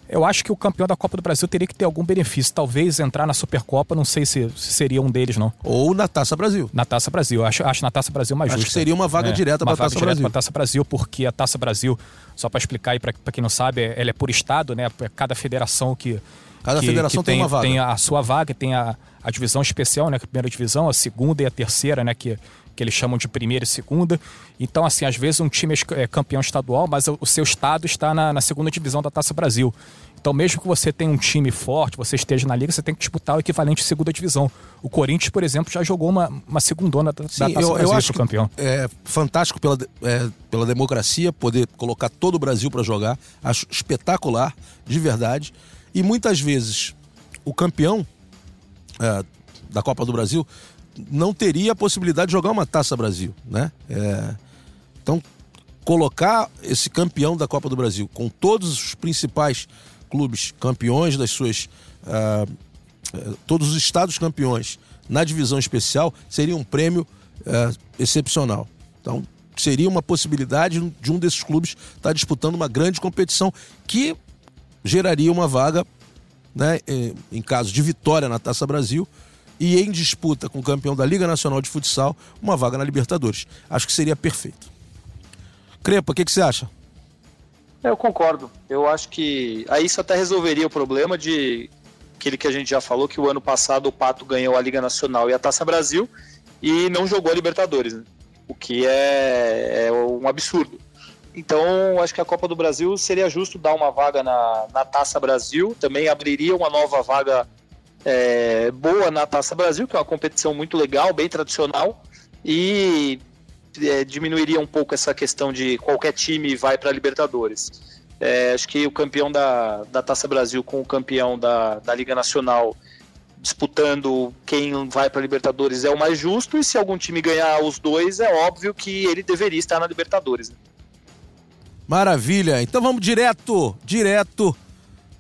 S2: eu acho que o campeão da Copa do Brasil teria que ter algum benefício. Talvez entrar na Supercopa, não sei se, se seria um deles, não.
S1: Ou na Taça Brasil.
S2: Na Taça Brasil. Acho, acho na Taça Brasil mais
S1: acho
S2: justa.
S1: que seria uma vaga é, direta para a Taça Brasil. Uma
S2: Taça Brasil, porque a Taça Brasil, só para explicar aí para quem não sabe, ela é por estado, né? Cada federação que.
S1: Cada
S2: que,
S1: federação
S2: que tem,
S1: tem, uma vaga.
S2: Tem a sua vaga, tem a, a divisão especial, né? A primeira divisão, a segunda e a terceira, né? Que, que eles chamam de primeira e segunda. Então, assim, às vezes um time é campeão estadual, mas o seu estado está na, na segunda divisão da Taça Brasil. Então, mesmo que você tenha um time forte, você esteja na liga, você tem que disputar o equivalente de segunda divisão. O Corinthians, por exemplo, já jogou uma, uma segundona da, Sim, da Taça eu, Brasil eu acho campeão.
S1: É fantástico pela, é, pela democracia poder colocar todo o Brasil para jogar. Acho espetacular, de verdade. E muitas vezes o campeão é, da Copa do Brasil não teria a possibilidade de jogar uma Taça Brasil, né? É, então, colocar esse campeão da Copa do Brasil com todos os principais clubes campeões das suas. Uh, todos os estados campeões na divisão especial seria um prêmio uh, excepcional. Então, seria uma possibilidade de um desses clubes estar disputando uma grande competição que geraria uma vaga, né, em caso de vitória na Taça Brasil, e em disputa com o campeão da Liga Nacional de Futsal, uma vaga na Libertadores. Acho que seria perfeito. Crepa, o que, que você acha?
S3: Eu concordo. Eu acho que aí isso até resolveria o problema de aquele que a gente já falou, que o ano passado o Pato ganhou a Liga Nacional e a Taça Brasil e não jogou a Libertadores, né? o que é, é, um absurdo. Então, acho que a Copa do Brasil seria justo dar uma vaga na, na Taça Brasil, também abriria uma nova vaga é, boa na Taça Brasil, que é uma competição muito legal, bem tradicional, e é, diminuiria um pouco essa questão de qualquer time vai para a Libertadores. É, acho que o campeão da, da Taça Brasil com o campeão da, da Liga Nacional disputando quem vai para a Libertadores é o mais justo, e se algum time ganhar os dois, é óbvio que ele deveria estar na Libertadores. Né?
S1: Maravilha! Então vamos direto, direto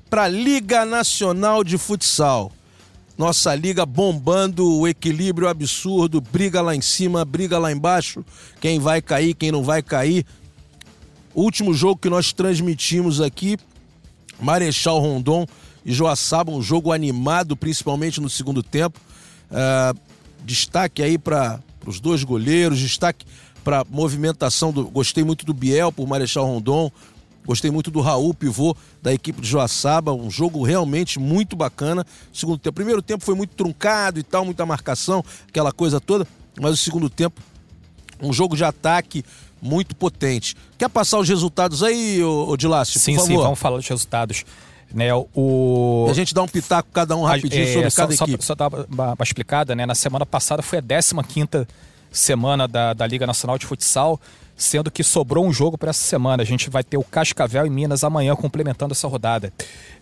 S1: para a Liga Nacional de Futsal. Nossa liga bombando, o equilíbrio absurdo, briga lá em cima, briga lá embaixo, quem vai cair, quem não vai cair. Último jogo que nós transmitimos aqui, Marechal Rondon e Joaçaba, um jogo animado, principalmente no segundo tempo. Uh, destaque aí para os dois goleiros, destaque para movimentação. Do, gostei muito do Biel por Marechal Rondon, gostei muito do Raul, pivô da equipe de Joaçaba. Um jogo realmente muito bacana. Segundo tempo, primeiro tempo foi muito truncado e tal, muita marcação, aquela coisa toda. Mas o segundo tempo, um jogo de ataque muito potente. Quer passar os resultados aí, Odilácio?
S2: Sim, sim, vamos falar dos resultados. Né, o...
S1: A gente dá um pitaco cada um rapidinho é, sobre cada
S2: só,
S1: equipe.
S2: Só, só dar uma, uma explicada, né? Na semana passada foi a 15 semana da, da Liga Nacional de Futsal, sendo que sobrou um jogo para essa semana. A gente vai ter o Cascavel em Minas amanhã complementando essa rodada.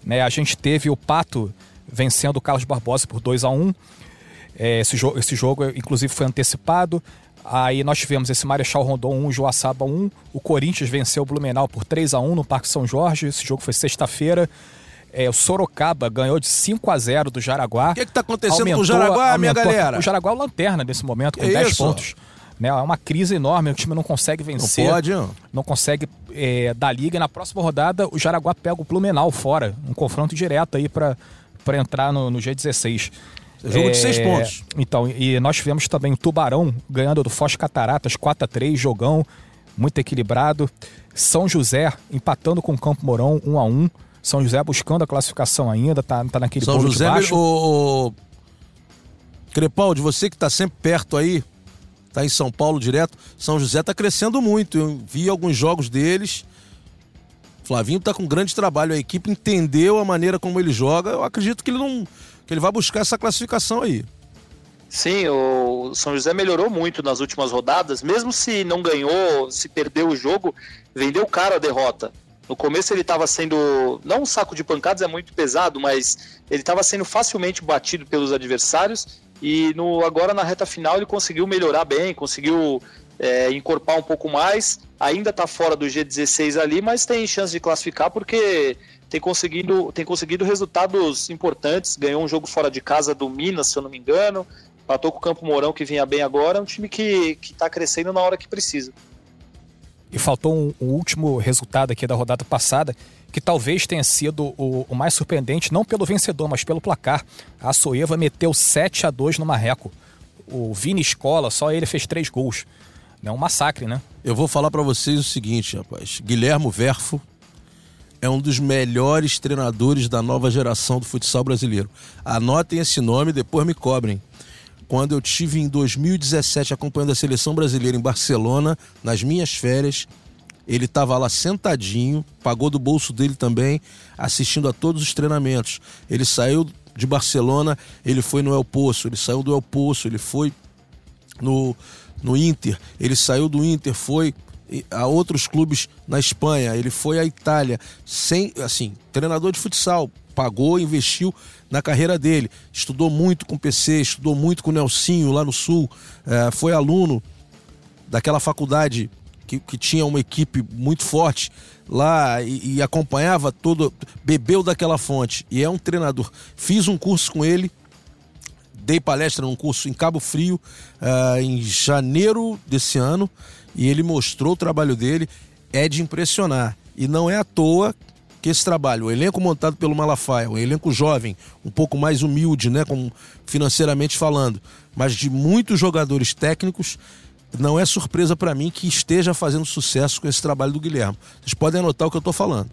S2: Né, a gente teve o Pato vencendo o Carlos Barbosa por 2 a 1 é, esse, jo esse jogo, inclusive, foi antecipado. Aí nós tivemos esse Marechal Rondon 1, Joaçaba 1. O Corinthians venceu o Blumenau por 3 a 1 no Parque São Jorge. Esse jogo foi sexta-feira. É, o Sorocaba ganhou de 5 a 0 do Jaraguá.
S1: O que está acontecendo aumentou, com o Jaraguá, aumentou, minha galera?
S2: O Jaraguá é o lanterna nesse momento, com é 10 pontos. Né, é uma crise enorme, o time não consegue vencer.
S1: Não pode, não,
S2: consegue é, dar liga. E na próxima rodada, o Jaraguá pega o Blumenau fora. Um confronto direto aí para entrar no, no G16.
S1: Jogo é, de seis pontos.
S2: Então, e nós tivemos também o Tubarão ganhando do Foz Cataratas 4 a 3 jogão, muito equilibrado. São José empatando com o Campo Mourão 1 a 1 São José buscando a classificação ainda, tá, tá naquele
S1: São José, de baixo. O, o... Crepaldi, você que está sempre perto aí, tá em São Paulo direto, São José está crescendo muito. Eu vi alguns jogos deles. Flavinho está com um grande trabalho, a equipe entendeu a maneira como ele joga. Eu acredito que ele não que ele vai buscar essa classificação aí.
S3: Sim, o São José melhorou muito nas últimas rodadas, mesmo se não ganhou, se perdeu o jogo, vendeu caro a derrota. No começo ele estava sendo, não um saco de pancadas é muito pesado, mas ele estava sendo facilmente batido pelos adversários e no, agora na reta final ele conseguiu melhorar bem, conseguiu é, encorpar um pouco mais. Ainda está fora do G16 ali, mas tem chance de classificar porque tem conseguido, tem conseguido resultados importantes. Ganhou um jogo fora de casa do Minas, se eu não me engano. Patou com o Campo Mourão, que vinha bem agora. É um time que está crescendo na hora que precisa.
S2: E faltou um, um, último resultado aqui da rodada passada, que talvez tenha sido o, o mais surpreendente, não pelo vencedor, mas pelo placar. A Soeva meteu 7 a 2 no Marreco. O Vini Escola, só ele fez três gols. É um massacre, né?
S1: Eu vou falar para vocês o seguinte, rapaz. Guilhermo Verfo é um dos melhores treinadores da nova geração do futsal brasileiro. Anotem esse nome, depois me cobrem. Quando eu tive em 2017 acompanhando a seleção brasileira em Barcelona, nas minhas férias, ele estava lá sentadinho, pagou do bolso dele também, assistindo a todos os treinamentos. Ele saiu de Barcelona, ele foi no El Poço, ele saiu do El Poço, ele foi no, no Inter, ele saiu do Inter, foi a outros clubes na Espanha, ele foi à Itália, sem, assim, treinador de futsal, pagou, investiu na carreira dele, estudou muito com o PC, estudou muito com o Nelsinho lá no Sul, é, foi aluno daquela faculdade que, que, tinha uma equipe muito forte lá e, e, acompanhava todo, bebeu daquela fonte e é um treinador. Fiz um curso com ele, dei palestra num curso em Cabo Frio uh, em janeiro desse ano e ele mostrou o trabalho dele, é de impressionar. E não é à toa que esse trabalho, o elenco montado pelo Malafaia, um elenco jovem, um pouco mais humilde, né, com, financeiramente falando, mas de muitos jogadores técnicos, não é surpresa para mim que esteja fazendo sucesso com esse trabalho do Guilherme. Vocês podem anotar o que eu estou falando.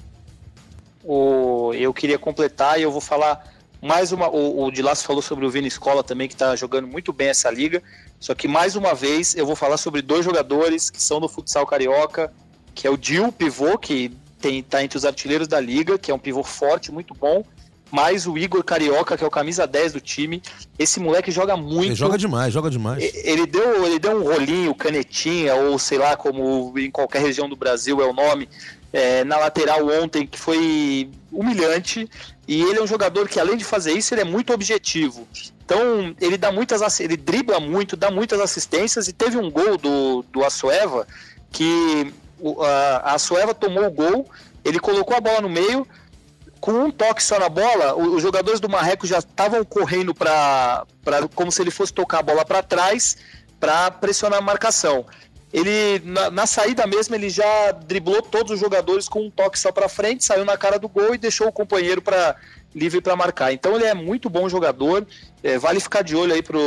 S3: O, eu queria completar e eu vou falar Mais uma, o, o de Laço falou sobre o Vini Escola também, que está jogando muito bem essa liga. Só que mais uma vez eu vou falar sobre dois jogadores que são do futsal carioca, que é o Dil, pivô, que está entre os artilheiros da liga, que é um pivô forte, muito bom. Mais o Igor Carioca, que é o camisa 10 do time. Esse moleque joga muito. Ele
S1: joga demais, joga demais.
S3: Ele deu, ele deu um rolinho, canetinha, ou sei lá, como em qualquer região do Brasil é o nome, é, na lateral ontem, que foi humilhante. E ele é um jogador que, além de fazer isso, ele é muito objetivo. Então, ele dá muitas ele dribla muito, dá muitas assistências e teve um gol do, do Assueva que a, a Assueva tomou o gol, ele colocou a bola no meio, com um toque só na bola, os jogadores do Marreco já estavam correndo para como se ele fosse tocar a bola para trás para pressionar a marcação. Ele na, na, saída mesmo ele já driblou todos os jogadores com um toque só para frente, saiu na cara do gol e deixou o companheiro para livre para marcar. Então ele é muito bom jogador. É, vale ficar de olho aí para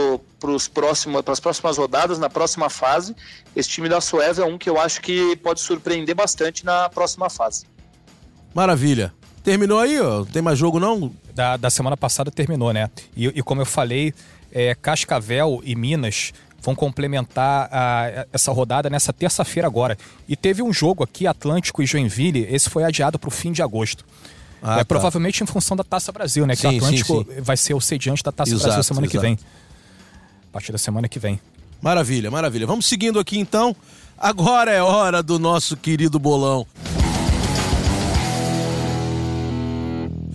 S3: as próximas rodadas, na próxima fase. Esse time da Suécia é um que eu acho que pode surpreender bastante na próxima fase.
S1: Maravilha. Terminou aí, ó? Tem mais jogo não?
S2: Da, da semana passada terminou, né? E, e como eu falei, é, Cascavel e Minas vão complementar a, essa rodada nessa terça-feira agora. E teve um jogo aqui, Atlântico e Joinville, esse foi adiado para o fim de agosto. Ah, é tá. provavelmente em função da Taça Brasil, né? Que sim, o Atlântico sim, sim. vai ser o sediante da Taça exato, Brasil semana exato. que vem. A partir da semana que vem.
S1: Maravilha, maravilha. Vamos seguindo aqui então. Agora é hora do nosso querido bolão.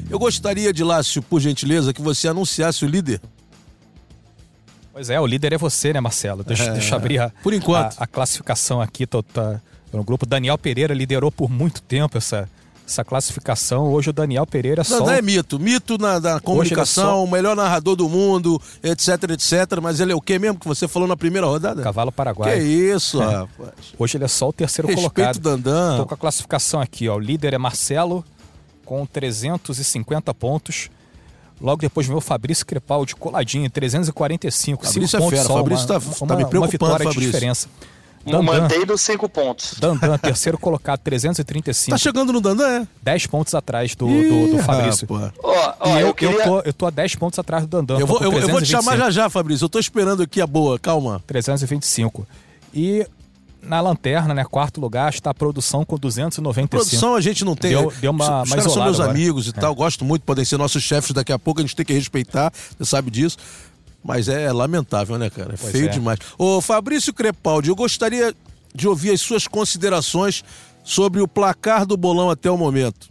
S1: Eu gostaria de, Lácio, por gentileza, que você anunciasse o líder.
S2: Pois é, o líder é você, né, Marcelo? Deixa, é, deixa eu abrir a,
S1: por enquanto.
S2: A, a classificação aqui. Tô, tá, no grupo. Daniel Pereira liderou por muito tempo essa, essa classificação. Hoje o Daniel Pereira só.
S1: Não, é mito. Mito na, na é comunicação, o só... melhor narrador do mundo, etc, etc. Mas ele é o que mesmo que você falou na primeira rodada?
S2: Cavalo Paraguai.
S1: Que isso, é. rapaz.
S2: Hoje ele é só o terceiro
S1: Respeito
S2: colocado.
S1: Dandan.
S2: Tô com a classificação aqui, ó. O líder é Marcelo, com 350 pontos. Logo depois meu Fabrício Crepaldi coladinho, 345.
S1: Fabrício é fera, Fabrício está tá me preocupando, uma vitória Fabrício.
S3: de
S1: diferença.
S3: Dandan, Mantém dos cinco pontos.
S2: Dandan, terceiro colocado, 335.
S1: Tá chegando no Dandan, é?
S2: 10 pontos atrás do, do, do Fabrício.
S3: Oh, oh, e eu, eu, queria...
S2: eu, tô, eu tô a 10 pontos atrás do Dandan.
S1: Eu vou, eu, eu, vou te chamar já já, Fabrício. Eu tô esperando aqui a boa, calma.
S2: 325. E na lanterna, né? Quarto lugar, está a produção com 295.
S1: Produção a gente não tem.
S2: Deu, deu uma,
S1: Os caras são meus agora. amigos e é. tal, gosto muito, podem ser nossos chefes daqui a pouco, a gente tem que respeitar, você sabe disso. Mas é lamentável, né, cara? É pois feio é. demais. Ô, Fabrício Crepaldi, eu gostaria de ouvir as suas considerações sobre o placar do bolão até o momento.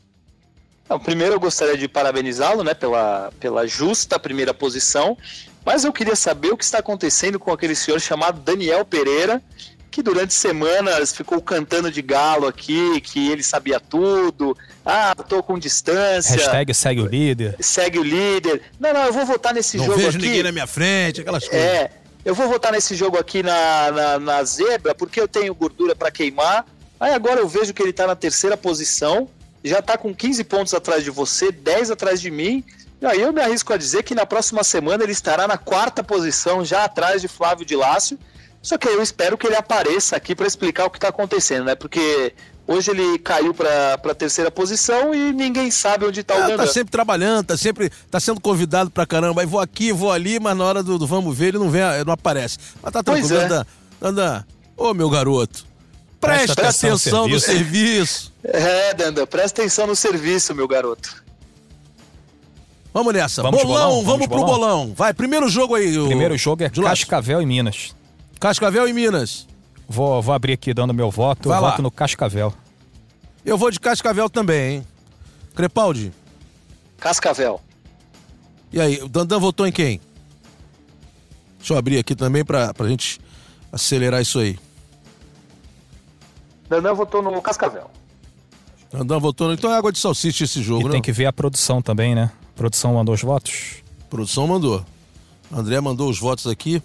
S3: Não, primeiro eu gostaria de parabenizá-lo né, pela, pela justa primeira posição, mas eu queria saber o que está acontecendo com aquele senhor chamado Daniel Pereira, que durante semanas ficou cantando de galo aqui, que ele sabia tudo. Ah, tô com distância.
S2: Hashtag segue o líder.
S3: Segue o líder. Não, não, eu vou votar nesse
S1: não
S3: jogo aqui.
S1: Não vejo ninguém na minha frente, aquelas coisas.
S3: É, eu vou votar nesse jogo aqui na, na, na zebra, porque eu tenho gordura para queimar. Aí agora eu vejo que ele tá na terceira posição, já tá com 15 pontos atrás de você, 10 atrás de mim. E aí eu me arrisco a dizer que na próxima semana ele estará na quarta posição, já atrás de Flávio de Lácio. Só que eu espero que ele apareça aqui para explicar o que está acontecendo, né? Porque hoje ele caiu para a terceira posição e ninguém sabe onde está o Dandan.
S1: Tá sempre trabalhando, tá sempre tá sendo convidado para caramba. Aí vou aqui, vou ali, mas na hora do, do vamos ver ele não vem, não aparece. Mas tá tranquilo, é. Dandan. Dandan, ô meu garoto, presta, presta atenção, atenção no serviço.
S3: É, Dandan, presta atenção no serviço, meu garoto.
S1: Vamos nessa. Vamos bolão, bolão, vamos, vamos pro bolão. bolão. Vai, primeiro jogo aí.
S2: O... Primeiro jogo é Cascavel e Minas.
S1: Cascavel e Minas.
S2: Vou, vou abrir aqui dando meu voto. Vai eu lá. voto no Cascavel.
S1: Eu vou de Cascavel também, hein? Crepaldi?
S3: Cascavel.
S1: E aí, o Dandan votou em quem? Deixa eu abrir aqui também pra, pra gente acelerar isso aí.
S3: Dandan votou no Cascavel.
S1: Dandan votou no... Então é água de salsicha esse jogo, e
S2: né? tem que ver a produção também, né? A produção mandou os votos?
S1: A produção mandou. André mandou os votos aqui.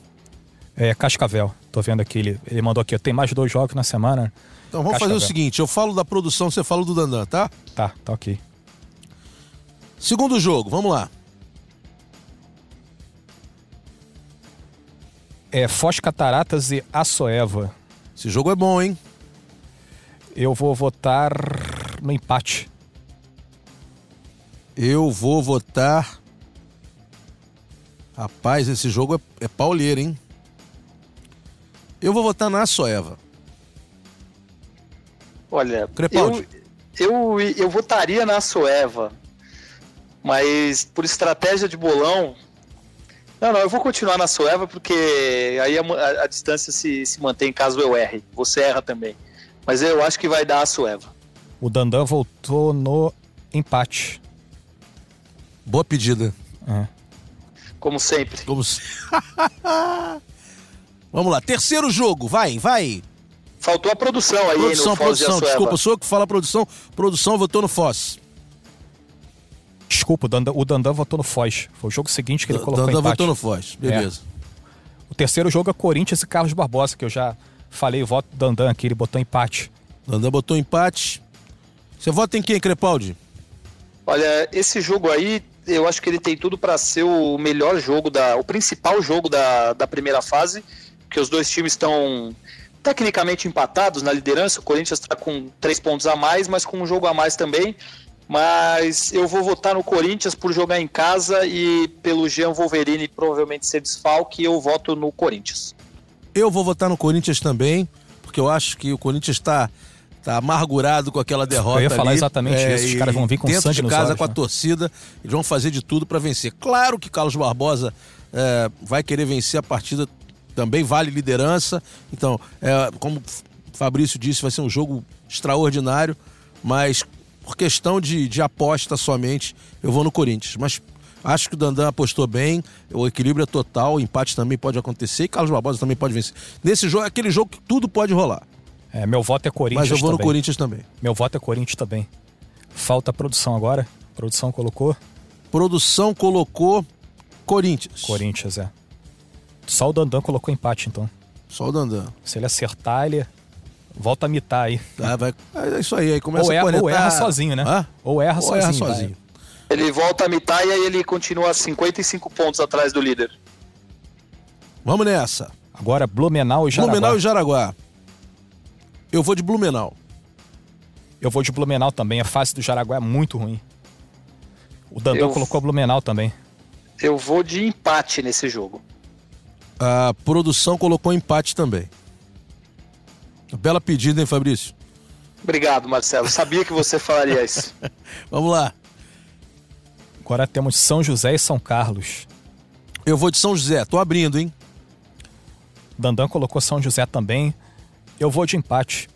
S2: É, Cascavel. Tô vendo aqui, ele, ele mandou aqui, tem mais dois jogos na semana.
S1: Então vamos Cascavel. fazer o seguinte, eu falo da produção, você fala do Dandan, tá?
S2: Tá, tá ok.
S1: Segundo jogo, vamos lá.
S2: É Foz Cataratas e Açoeva.
S1: Esse jogo é bom, hein?
S2: Eu vou votar no empate.
S1: Eu vou votar Rapaz, esse jogo é, é pauleiro, hein? Eu vou votar na Soeva.
S3: Olha,
S1: Crepaldi.
S3: eu, eu, eu votaria na Soeva, mas por estratégia de bolão. Não, não, eu vou continuar na Soeva porque aí a, a- a distância se, se mantém caso eu erre. Você erra também. Mas eu acho que vai dar a Soeva.
S2: O Dandan voltou no empate.
S1: Boa pedida.
S2: É.
S3: Como sempre.
S1: Como se... Vamos lá, terceiro jogo, vai, vai.
S3: Faltou a produção aí
S1: Produção,
S3: no Foz de
S1: produção,
S3: Açoeva.
S1: desculpa, sou eu que fala produção. Produção votou no Foz.
S2: Desculpa, o Dandan, o Dandan votou no Foz. Foi o jogo seguinte que ele colocou
S1: Dandan
S2: empate.
S1: votou no Foz, beleza.
S2: O terceiro jogo é Corinthians e Carlos Barbosa, que eu já falei, o voto do Dandan aqui, ele botou empate.
S1: Dandan botou empate. Você vota em quem, Crepaldi?
S3: Olha, esse jogo aí, eu acho que ele tem tudo para ser o melhor jogo, da, o principal jogo da, da primeira fase, que os dois times estão tecnicamente empatados na liderança. O Corinthians está com três pontos a mais, mas com um jogo a mais também. Mas eu vou votar no Corinthians por jogar em casa e pelo Jean Wolverine provavelmente ser desfalque, eu voto no Corinthians.
S1: Eu vou votar no Corinthians também, porque eu acho que o Corinthians está tá amargurado com aquela derrota.
S2: Eu ia falar
S1: ali.
S2: exatamente isso, os caras vão vir com
S1: dentro
S2: sangue
S1: de
S2: nos
S1: casa
S2: olhos,
S1: com a
S2: né?
S1: torcida, eles vão fazer de tudo para vencer. Claro que Carlos Barbosa é, vai querer vencer a partida, também vale liderança. Então, é, como o Fabrício disse, vai ser um jogo extraordinário, mas por questão de, de aposta somente, eu vou no Corinthians. Mas acho que o Dandan apostou bem, o equilíbrio é total, o empate também pode acontecer e Carlos Barbosa também pode vencer. Nesse jogo, é aquele jogo que tudo pode rolar.
S2: É, meu voto é Corinthians
S1: Mas eu vou no
S2: também.
S1: Corinthians também.
S2: Meu voto é Corinthians também. Falta produção agora. Produção colocou
S1: Produção colocou Corinthians.
S2: Corinthians, é. Só o Dandan colocou empate, então.
S1: Só o Dandan.
S2: Se ele acertar, ele volta a mitar aí.
S1: Tá, vai... É isso aí, aí começa
S2: Ou
S1: a
S2: erra,
S1: cornetar.
S2: ou erra sozinho, né?
S1: Hã?
S2: Ou erra
S1: Ou
S2: sozinho.
S1: erra sozinho.
S3: Ele volta a mitar e aí ele continua 55 pontos atrás do líder.
S1: Vamos nessa.
S2: Agora Blumenau e Jaraguá.
S1: Blumenau e Jaraguá. Eu vou de Blumenau.
S2: Eu vou de Blumenau também. A face do Jaraguá é muito ruim. O Dandan
S3: Eu-
S2: colocou Blumenau também.
S3: Eu vou de empate nesse jogo.
S1: A produção colocou empate também. Bela pedida, hein, Fabrício?
S3: Obrigado, Marcelo. Sabia que você falaria isso.
S1: Vamos lá.
S2: Agora temos São José e São Carlos.
S1: Eu vou de São José. Tô abrindo, hein?
S2: Dandan colocou São José também. Eu vou de empate.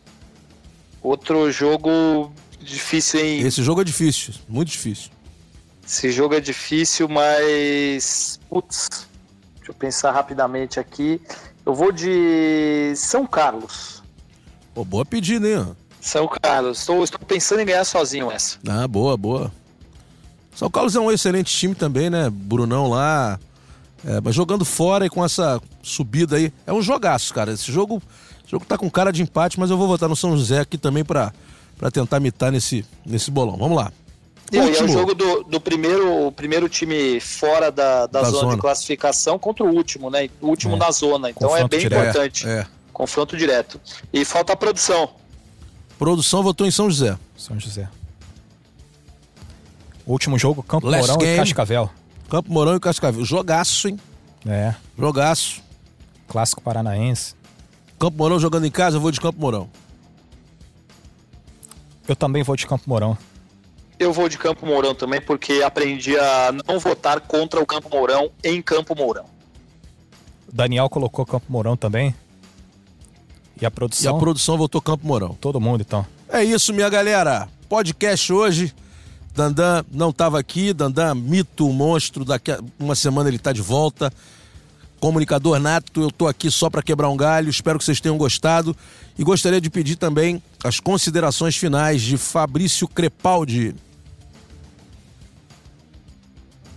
S3: Outro jogo difícil, hein?
S1: Esse jogo é difícil. Muito difícil.
S3: Esse jogo é difícil, mas. Putz, deixa eu pensar rapidamente aqui. Eu vou de São Carlos.
S1: Pô, boa pedida, hein?
S3: São Carlos. Estou, estou pensando em ganhar sozinho essa.
S1: Ah, boa, boa. São Carlos é um excelente time também, né? Brunão lá. É, mas jogando fora e com essa subida aí. É um jogaço, cara. Esse jogo, esse jogo tá com cara de empate, mas eu vou votar no São José aqui também pra, pra tentar mitar nesse, nesse bolão. Vamos lá.
S3: E aí é o jogo do, do primeiro, o primeiro time fora da, da,
S1: Da
S3: zona,
S1: zona.
S3: de classificação contra o último, né? O último
S2: É.
S3: na zona. Então
S2: Confronto
S3: é bem
S2: direto.
S3: importante.
S1: É.
S3: Confronto direto. E falta a produção.
S1: Produção votou em São José.
S2: São José. Último jogo, Campo
S1: Last
S2: Mourão
S1: game.
S2: e Cascavel.
S1: Campo Mourão e Cascavel. Jogaço, hein?
S2: É,
S1: Jogaço.
S2: clássico paranaense.
S1: Campo Mourão jogando em casa, eu vou de Campo Mourão.
S2: Eu também vou de Campo Mourão.
S3: Eu vou de Campo Mourão também, porque aprendi a não votar contra o Campo Mourão em Campo Mourão.
S2: O Daniel colocou Campo Mourão também. E a
S1: E a
S2: produção,
S1: produção votou Campo Mourão.
S2: todo mundo então.
S1: É isso, minha galera. Podcast hoje. Dandan não estava aqui. Dandan, mito, monstro. Daqui a uma semana ele está de volta. Comunicador nato, eu tô aqui só para quebrar um galho. Espero que vocês tenham gostado. E gostaria de pedir também as considerações finais de Fabrício Crepaldi.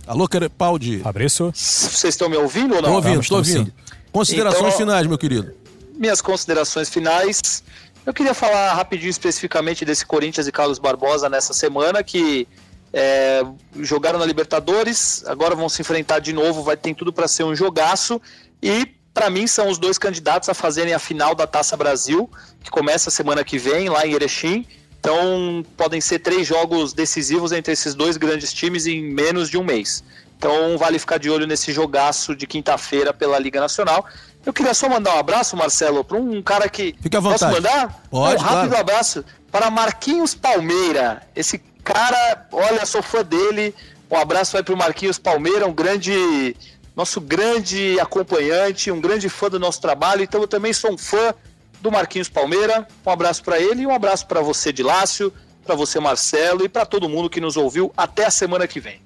S1: Alô, Crepaldi.
S2: Fabrício,
S3: Vocês estão me ouvindo ou não?
S1: Tô ouvindo,
S2: estamos
S1: ouvindo. Considerações
S3: Então-
S1: finais, meu querido.
S3: minhas considerações finais. Eu queria falar rapidinho especificamente desse Corinthians e Carlos Barbosa nessa semana que é, jogaram na Libertadores, agora vão se enfrentar de novo, vai ter tudo para ser um jogaço e para mim são os dois candidatos a fazerem a final da Taça Brasil, que começa semana que vem lá em Erechim. Então podem ser três jogos decisivos entre esses dois grandes times em menos de um mês. Então vale ficar de olho nesse jogaço de quinta-feira pela Liga Nacional. Eu queria só mandar um abraço, Marcelo, para um cara que.
S1: Fique à vontade.
S3: Posso mandar?
S1: Pode,
S3: um rápido
S1: claro.
S3: abraço para Marquinhos Palmeira. Esse cara, olha, sou fã dele. Um abraço vai para o Marquinhos Palmeira, um grande. Nosso grande acompanhante, um grande fã do nosso trabalho. Então eu também sou um fã do Marquinhos Palmeira. Um abraço para ele e um abraço para você, de Lácio, para você, Marcelo, e para todo mundo que nos ouviu. Até a semana que vem.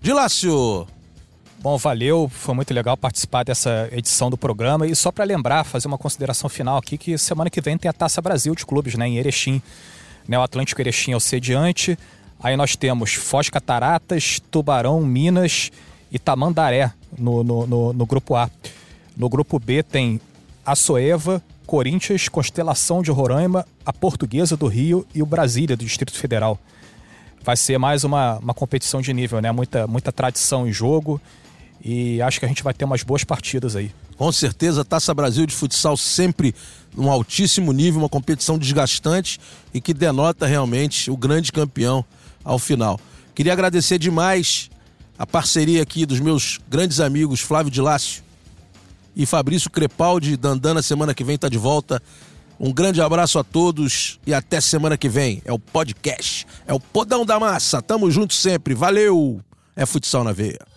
S1: Dilácio,
S2: Bom, valeu, foi muito legal participar dessa edição do programa. E só para lembrar, fazer uma consideração final aqui, que semana que vem tem a Taça Brasil de clubes, né, em Erechim. Né, o Atlântico Erechim é o sediante. Aí nós temos Foz Cataratas, Tubarão, Minas e Tamandaré no, no, no, no grupo A. No grupo B tem a Soeva, Corinthians, Constelação de Roraima, a Portuguesa do Rio e o Brasília do Distrito Federal. Vai ser mais uma, uma competição de nível, né? Muita, muita tradição em jogo e acho que a gente vai ter umas boas partidas aí.
S1: com certeza, Taça Brasil de futsal sempre num altíssimo nível, uma competição desgastante e que denota realmente o grande campeão ao final. Queria agradecer demais a parceria aqui dos meus grandes amigos Flávio de Lácio e Fabrício Crepaldi. Dandana semana que vem está de volta. Um grande abraço a todos e até semana que vem. É o podcast, é o Podão da Massa. Tamo junto sempre. Valeu! É futsal na veia.